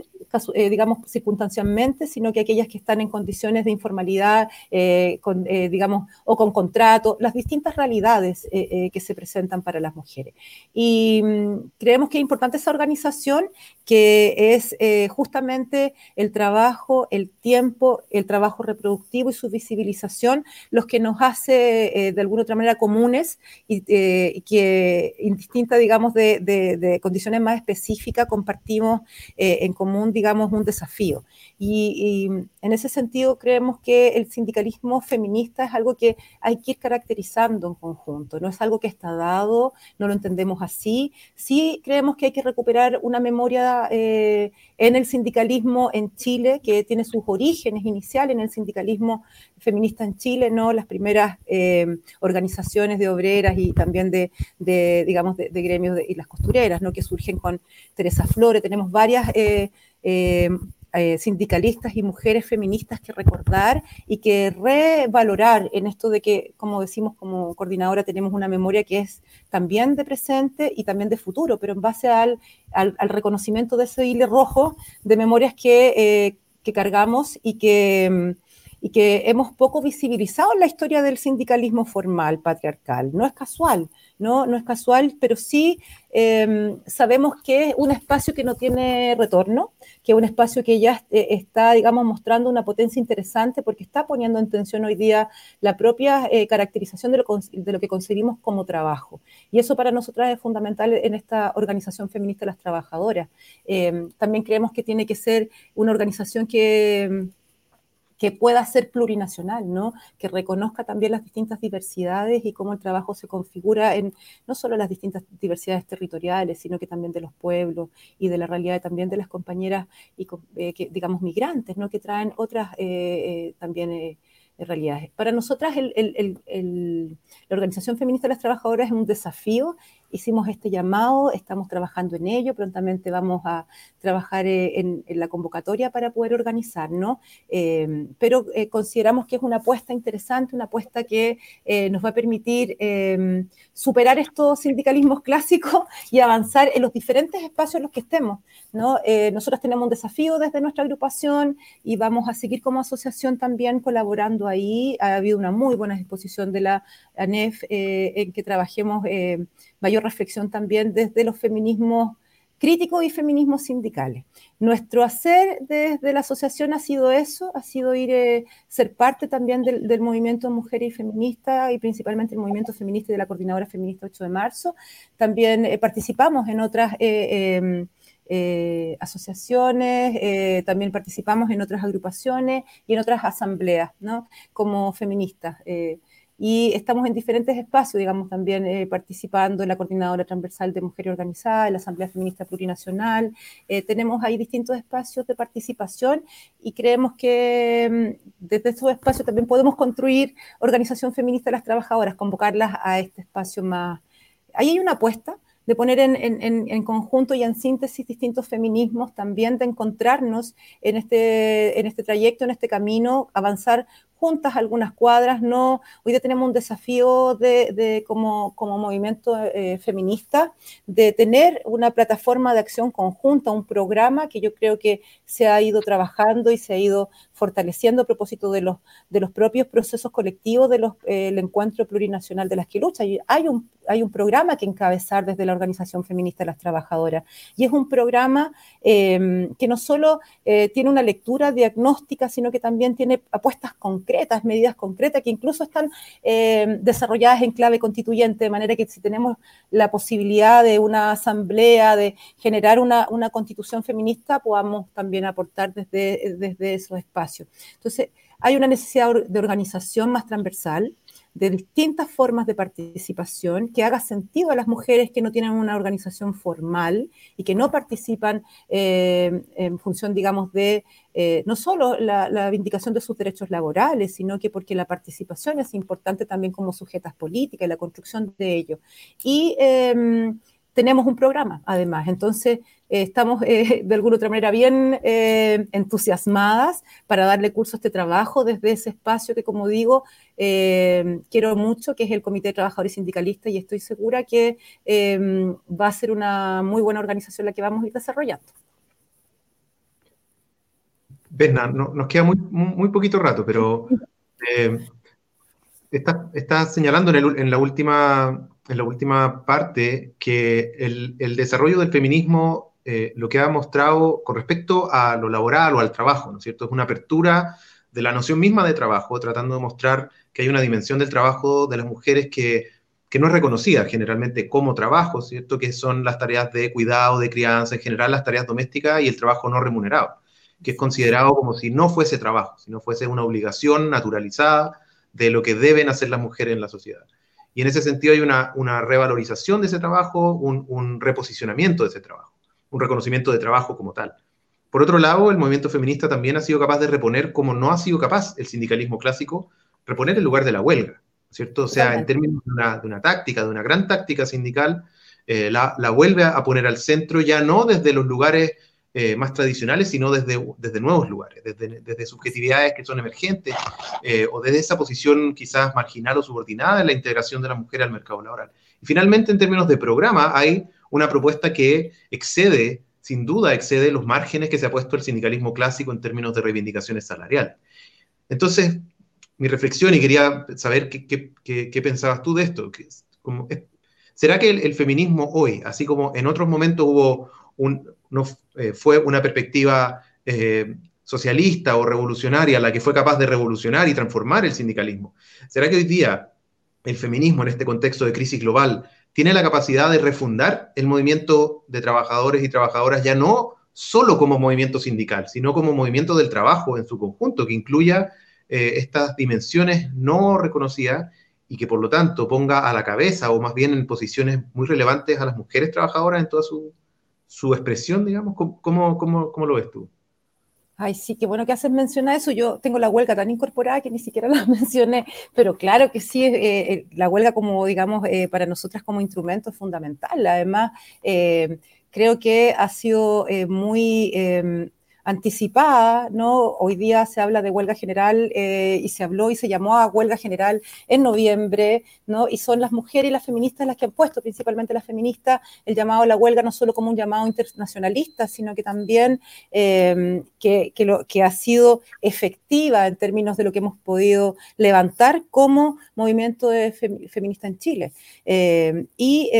eh, digamos, circunstancialmente, sino que aquellas que están en condiciones de informalidad, eh, eh, digamos, o con contrato, las distintas realidades que se presentan para las mujeres. Y mm, creemos que es importante esa organización que es justamente el trabajo, el tiempo, el trabajo reproductivo y su visibilización, los que nos hace de alguna otra manera comunes y, que indistinta, digamos, de, de condiciones más específicas compartimos en común, digamos, un desafío. Y, en ese sentido creemos que el sindicalismo feminista es algo que hay que ir caracterizando en conjunto, no es algo que está dado, no lo entendemos así. Sí creemos que hay que recuperar una memoria eh, en el sindicalismo en Chile, que tiene sus orígenes iniciales en el sindicalismo feminista en Chile, ¿no? Las primeras eh, organizaciones de obreras y también de, digamos, de, gremios y las costureras, ¿no? Que surgen con Teresa Flores, tenemos varias... Eh, eh, eh, sindicalistas y mujeres feministas que recordar y que revalorar en esto de que, como decimos como coordinadora, tenemos una memoria que es también de presente y también de futuro, pero en base al, al, reconocimiento de ese hilo rojo de memorias que, eh, que cargamos y que y que hemos poco visibilizado en la historia del sindicalismo formal patriarcal. No es casual, no, no es casual, pero sí em, sabemos que es un espacio que no tiene retorno, que es un espacio que ya eh, está, digamos, mostrando una potencia interesante porque está poniendo en tensión hoy día la propia eh, caracterización de lo, de lo, que concebimos como trabajo. Y eso para nosotras es fundamental en esta organización feminista de las trabajadoras. Em, también creemos que tiene que ser una organización que que pueda ser plurinacional, ¿no? que reconozca también las distintas diversidades y cómo el trabajo se configura en no solo las distintas diversidades territoriales, sino que también de los pueblos y de la realidad también de las compañeras y eh, que, digamos migrantes, ¿no? que traen otras eh, eh, también realidades. Para nosotras la Organización Feminista de las Trabajadoras es un desafío hicimos este llamado, estamos trabajando en ello, prontamente vamos a trabajar eh, en, la convocatoria para poder organizarnos, eh, pero eh, consideramos que es una apuesta interesante, una apuesta que nos va a permitir superar estos sindicalismos [laughs] clásicos y avanzar en los diferentes espacios en los que estemos. ¿no? nosotros tenemos un desafío desde nuestra agrupación y vamos a seguir como asociación también colaborando ahí. Ha habido una muy buena disposición de la ANEF en que trabajemos mayor reflexión también desde los feminismos críticos y feminismos sindicales. Nuestro hacer desde la asociación ha sido eso, ha sido ir eh, ser parte también del, movimiento mujer y feminista y principalmente el movimiento feminista y de la coordinadora feminista 8 de marzo. También eh, participamos en otras eh, em, asociaciones, también participamos en otras agrupaciones y en otras asambleas, ¿no? Como feministas y estamos en diferentes espacios, digamos, también eh, participando en la Coordinadora Transversal de Mujeres Organizadas, en la Asamblea Feminista Plurinacional. Eh, tenemos ahí distintos espacios de participación y creemos que mm, desde esos espacios también podemos construir organización feminista de las trabajadoras, convocarlas a este espacio más. Ahí hay una apuesta de poner en, en, en, conjunto y en síntesis distintos feminismos, también de encontrarnos en este, en este trayecto, en este camino, avanzar juntas algunas cuadras, no, hoy día tenemos un desafío de, como, como, movimiento eh, feminista de tener una plataforma de acción conjunta, un programa que yo creo que se ha ido trabajando y se ha ido fortaleciendo a propósito de los, de los propios procesos colectivos del eh, encuentro plurinacional de las que lucha. Hay un, hay un programa que encabezar desde la Organización Feminista de las Trabajadoras y es un programa em, que no solo eh, tiene una lectura diagnóstica, sino que también tiene apuestas concretas medidas concretas que incluso están eh, desarrolladas en clave constituyente, de manera que si tenemos la posibilidad de una asamblea, de generar una, una constitución feminista, podamos también aportar desde, desde esos espacios. Entonces, hay una necesidad de organización más transversal, de distintas formas de participación, que haga sentido a las mujeres que no tienen una organización formal y que no participan eh, en función, digamos, de eh, no solo la, vindicación de sus derechos laborales, sino que porque la participación es importante también como sujetas políticas y la construcción de ello. Y em, tenemos un programa, además. Entonces, eh, estamos eh, [laughs] de alguna otra manera bien eh, entusiasmadas para darle curso a este trabajo desde ese espacio que, como digo, quiero mucho, que es el Comité de Trabajadores Sindicalistas, y estoy segura que va a ser una muy buena organización la que vamos a ir desarrollando. Vesna, nos queda muy, muy, poquito rato, pero [laughs] estás está señalando en, en la última en la última parte que el, desarrollo del feminismo eh, lo que ha mostrado con respecto a lo laboral o al trabajo, ¿no es cierto? Es una apertura de la noción misma de trabajo, tratando de mostrar que hay una dimensión del trabajo de las mujeres que, no es reconocida generalmente como trabajo, ¿cierto? Que son las tareas de cuidado, de crianza, en general las tareas domésticas y el trabajo no remunerado, que es considerado como si no fuese trabajo, si no fuese una obligación naturalizada de lo que deben hacer las mujeres en la sociedad. Y en ese sentido hay una, revalorización de ese trabajo, un, reposicionamiento de ese trabajo, un reconocimiento de trabajo como tal. Por otro lado, el movimiento feminista también ha sido capaz de reponer, como no ha sido capaz el sindicalismo clásico, reponer el lugar de la huelga, ¿cierto? O sea, en términos de una, de una táctica, de una gran táctica sindical, eh, la, la, vuelve a poner al centro ya no desde los lugares eh, más tradicionales, sino desde, desde nuevos lugares, desde, desde subjetividades que son emergentes eh, o desde esa posición quizás marginal o subordinada en la integración de la mujer al mercado laboral. Y finalmente, en términos de programa, hay una propuesta que excede, sin duda, excede los márgenes que se ha puesto el sindicalismo clásico en términos de reivindicaciones salariales. Entonces, mi reflexión, y quería saber qué, qué, pensabas tú de esto, ¿será que el, el feminismo hoy, así como en otros momentos hubo un, no eh, fue una perspectiva eh, socialista o revolucionaria la que fue capaz de revolucionar y transformar el sindicalismo. ¿Será que hoy día el feminismo en este contexto de crisis global tiene la capacidad de refundar el movimiento de trabajadores y trabajadoras ya no solo como movimiento sindical, sino como movimiento del trabajo en su conjunto, que incluya eh, estas dimensiones no reconocidas y que por lo tanto ponga a la cabeza o más bien en posiciones muy relevantes a las mujeres trabajadoras en toda su, su expresión, digamos? ¿Cómo, cómo, lo ves tú? Ay, sí, qué bueno que haces mencionar eso. Yo tengo la huelga tan incorporada que ni siquiera [laughs] la mencioné, pero claro que sí, eh, eh, la huelga como, digamos, eh, para nosotras como instrumento es fundamental. Además, creo que ha sido muy anticipada, ¿no? Hoy día se habla de huelga general eh, y se habló y se llamó a huelga general en noviembre, ¿no? Y son las mujeres y las feministas las que han puesto, principalmente las feministas, el llamado a la huelga no solo como un llamado internacionalista, sino que también eh, que, que, lo, que ha sido efectiva en términos de lo que hemos podido levantar como movimiento de feminista en Chile. Eh, y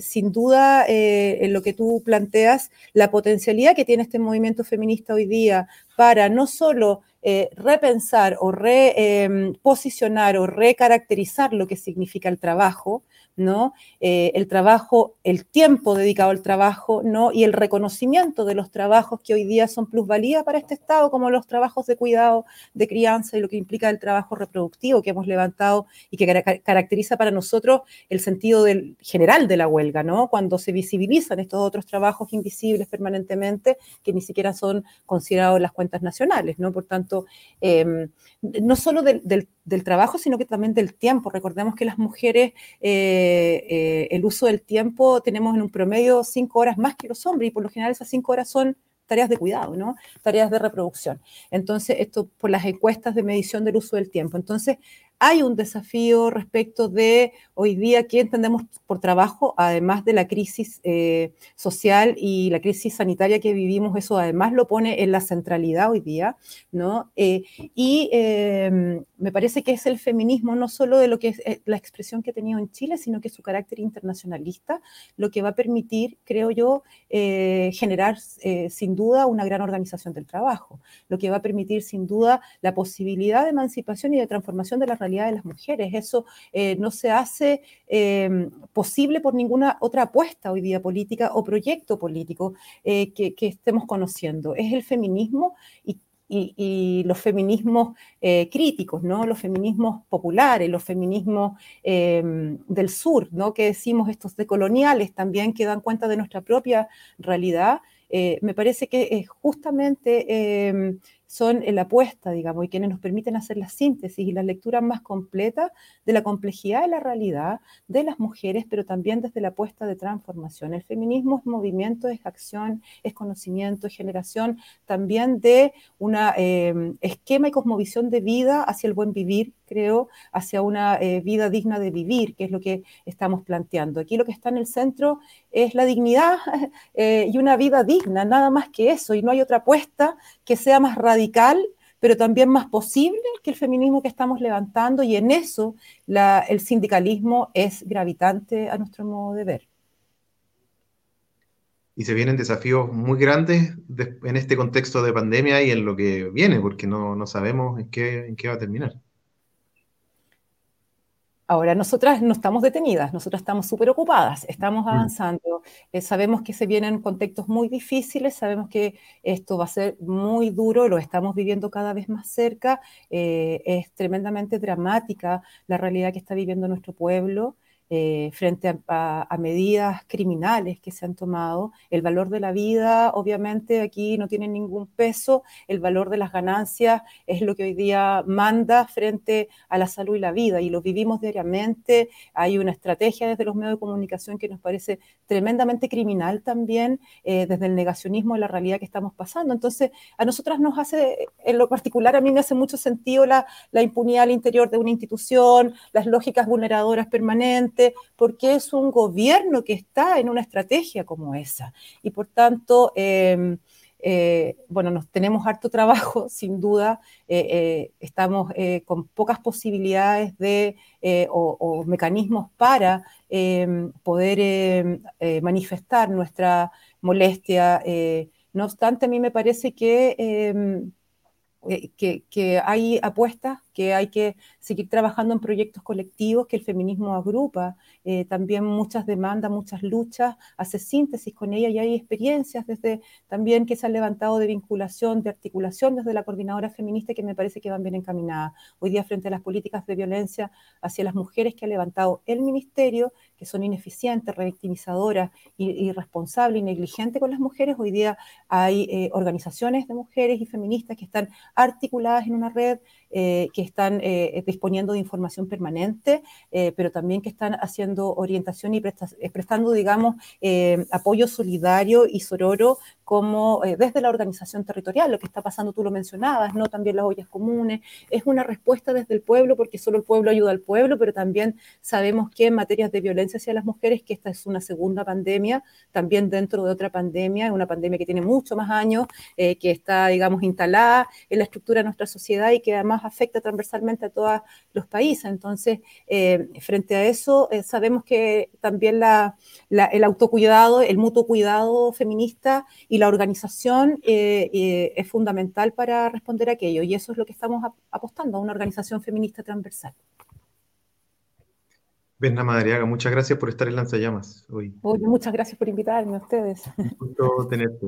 sin duda, en lo que tú planteas, la potencialidad que tiene este movimiento feminista hoy día para no solo eh, repensar o reposicionar em, o recaracterizar lo que significa el trabajo, ¿no? Eh, el trabajo, el tiempo dedicado al trabajo, ¿no? Y el reconocimiento de los trabajos que hoy día son plusvalía para este Estado, como los trabajos de cuidado, de crianza y lo que implica el trabajo reproductivo que hemos levantado y que caracteriza para nosotros el sentido general de la huelga, ¿no? Cuando se visibilizan estos otros trabajos invisibles permanentemente que ni siquiera son considerados las cuentas nacionales, ¿no? Por tanto, em, no solo del, trabajo, sino que también del tiempo. Recordemos que las mujeres, eh, eh, el uso del tiempo, tenemos en un promedio cinco horas más que los hombres y por lo general esas cinco horas son tareas de cuidado, ¿no? Tareas de reproducción. Entonces, esto por las encuestas de medición del uso del tiempo. Entonces, hay un desafío respecto de hoy día qué entendemos por trabajo, además de la crisis eh, social y la crisis sanitaria que vivimos, eso además lo pone en la centralidad hoy día, ¿no? Eh, y em, me parece que es el feminismo no solo de lo que es eh, la expresión que ha tenido en Chile, sino que su carácter internacionalista, lo que va a permitir, creo yo, generar sin duda una gran organización del trabajo, lo que va a permitir sin duda la posibilidad de emancipación y de transformación de la de las mujeres. Eso eh, no se hace em, posible por ninguna otra apuesta hoy día política o proyecto político eh, que, estemos conociendo. Es el feminismo y los feminismos eh, críticos, ¿no? Los feminismos populares, los feminismos em, del sur, ¿no? Que decimos estos decoloniales también que dan cuenta de nuestra propia realidad. me parece que justamente em, son la apuesta, digamos, y quienes nos permiten hacer la síntesis y la lectura más completa de la complejidad de la realidad de las mujeres, pero también desde la apuesta de transformación. El feminismo es movimiento, es acción, es conocimiento, es generación también de un eh, esquema y cosmovisión de vida hacia el buen vivir, creo, hacia una eh, vida digna de vivir, que es lo que estamos planteando. Aquí lo que está en el centro es la dignidad [laughs] eh, y una vida digna, nada más que eso, y no hay otra apuesta que sea más radical, pero también más posible que el feminismo que estamos levantando y en eso el sindicalismo es gravitante a nuestro modo de ver. Y se vienen desafíos muy grandes en este contexto de pandemia y en lo que viene, porque no, no sabemos en qué, en qué va a terminar. Ahora, nosotras no estamos detenidas, nosotras estamos súper ocupadas, estamos mm. avanzando, eh, sabemos que se vienen contextos muy difíciles, sabemos que esto va a ser muy duro, lo estamos viviendo cada vez más cerca, eh, es tremendamente dramática la realidad que está viviendo nuestro pueblo. Eh, frente a, medidas criminales que se han tomado. El valor de la vida, obviamente, aquí no tiene ningún peso. El valor de las ganancias es lo que hoy día manda frente a la salud y la vida. Y lo vivimos diariamente. Hay una estrategia desde los medios de comunicación que nos parece tremendamente criminal también, eh, desde el negacionismo de la realidad que estamos pasando. Entonces, a nosotras nos hace, en lo particular, a mí me hace mucho sentido la, la impunidad al interior de una institución, las lógicas vulneradoras permanentes porque es un gobierno que está en una estrategia como esa. Y por tanto, em, eh, bueno, nos tenemos harto [laughs] trabajo, sin duda, eh, eh, estamos con pocas posibilidades de o, mecanismos para em, poder em, manifestar nuestra molestia. no obstante, a mí me parece que, que, que hay apuestas que hay que seguir trabajando en proyectos colectivos que el feminismo agrupa, eh, también muchas demandas, muchas luchas, hace síntesis con ella y hay experiencias desde también que se han levantado de vinculación, de articulación desde la coordinadora feminista que me parece que van bien encaminadas. Hoy día frente a las políticas de violencia hacia las mujeres que ha levantado el ministerio, que son ineficientes, revictimizadoras, irresponsables y negligentes con las mujeres, hoy día hay eh, organizaciones de mujeres y feministas que están articuladas en una red eh, que están eh, disponiendo de información permanente, eh, pero también que están haciendo orientación y prestando, digamos, apoyo solidario y sororo como desde la organización territorial, lo que está pasando, tú lo mencionabas, ¿no? También las ollas comunes, es una respuesta desde el pueblo, porque solo el pueblo ayuda al pueblo, pero también sabemos que en materias de violencia hacia las mujeres, que esta es una segunda pandemia, también dentro de otra pandemia, una pandemia que tiene mucho más años, que está, digamos, instalada en la estructura de nuestra sociedad y que además afecta transversalmente a todos los países. Entonces, eh, frente a eso, eh, sabemos que también el autocuidado, el mutuo cuidado feminista y y la organización eh, eh, es fundamental para responder a aquello, y eso es lo que estamos apostando, a una organización feminista transversal. Berna Madariaga, muchas gracias por estar en Lanzallamas hoy. muchas gracias por invitarme a ustedes. [laughs] Un gusto tenerte.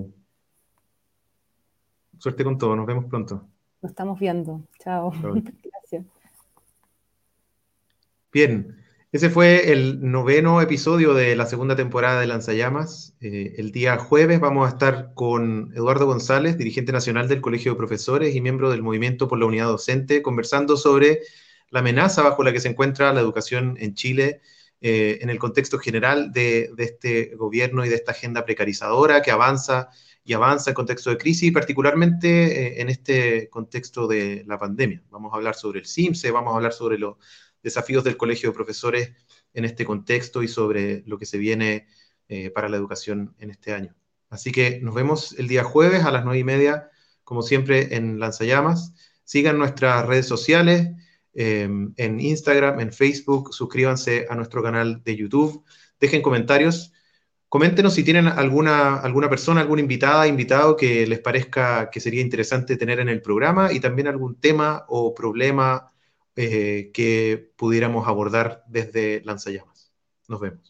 Suerte con todo, nos vemos pronto. Nos estamos viendo. Chao. [laughs] Gracias. Bien, ese fue el noveno episodio de la segunda temporada de Lanzallamas. Eh, el día jueves vamos a estar con Eduardo González, dirigente nacional del Colegio de Profesores y miembro del Movimiento por la Unidad Docente, conversando sobre la amenaza bajo la que se encuentra la educación en Chile eh, en el contexto general de, este gobierno y de esta agenda precarizadora que avanza y avanza en contexto de crisis, particularmente eh, en este contexto de la pandemia. Vamos a hablar sobre el CIMSE, vamos a hablar sobre los desafíos del Colegio de Profesores en este contexto y sobre lo que se viene eh, para la educación en este año. Así que nos vemos el día jueves a las nueve y media, como siempre, en Lanzallamas. Sigan nuestras redes sociales, em, en Instagram, en Facebook, suscríbanse a nuestro canal de YouTube, dejen comentarios Coméntenos si tienen alguna, alguna persona, alguna invitada, invitado que les parezca que sería interesante tener en el programa y también algún tema o problema eh, que pudiéramos abordar desde Lanzallamas. Nos vemos.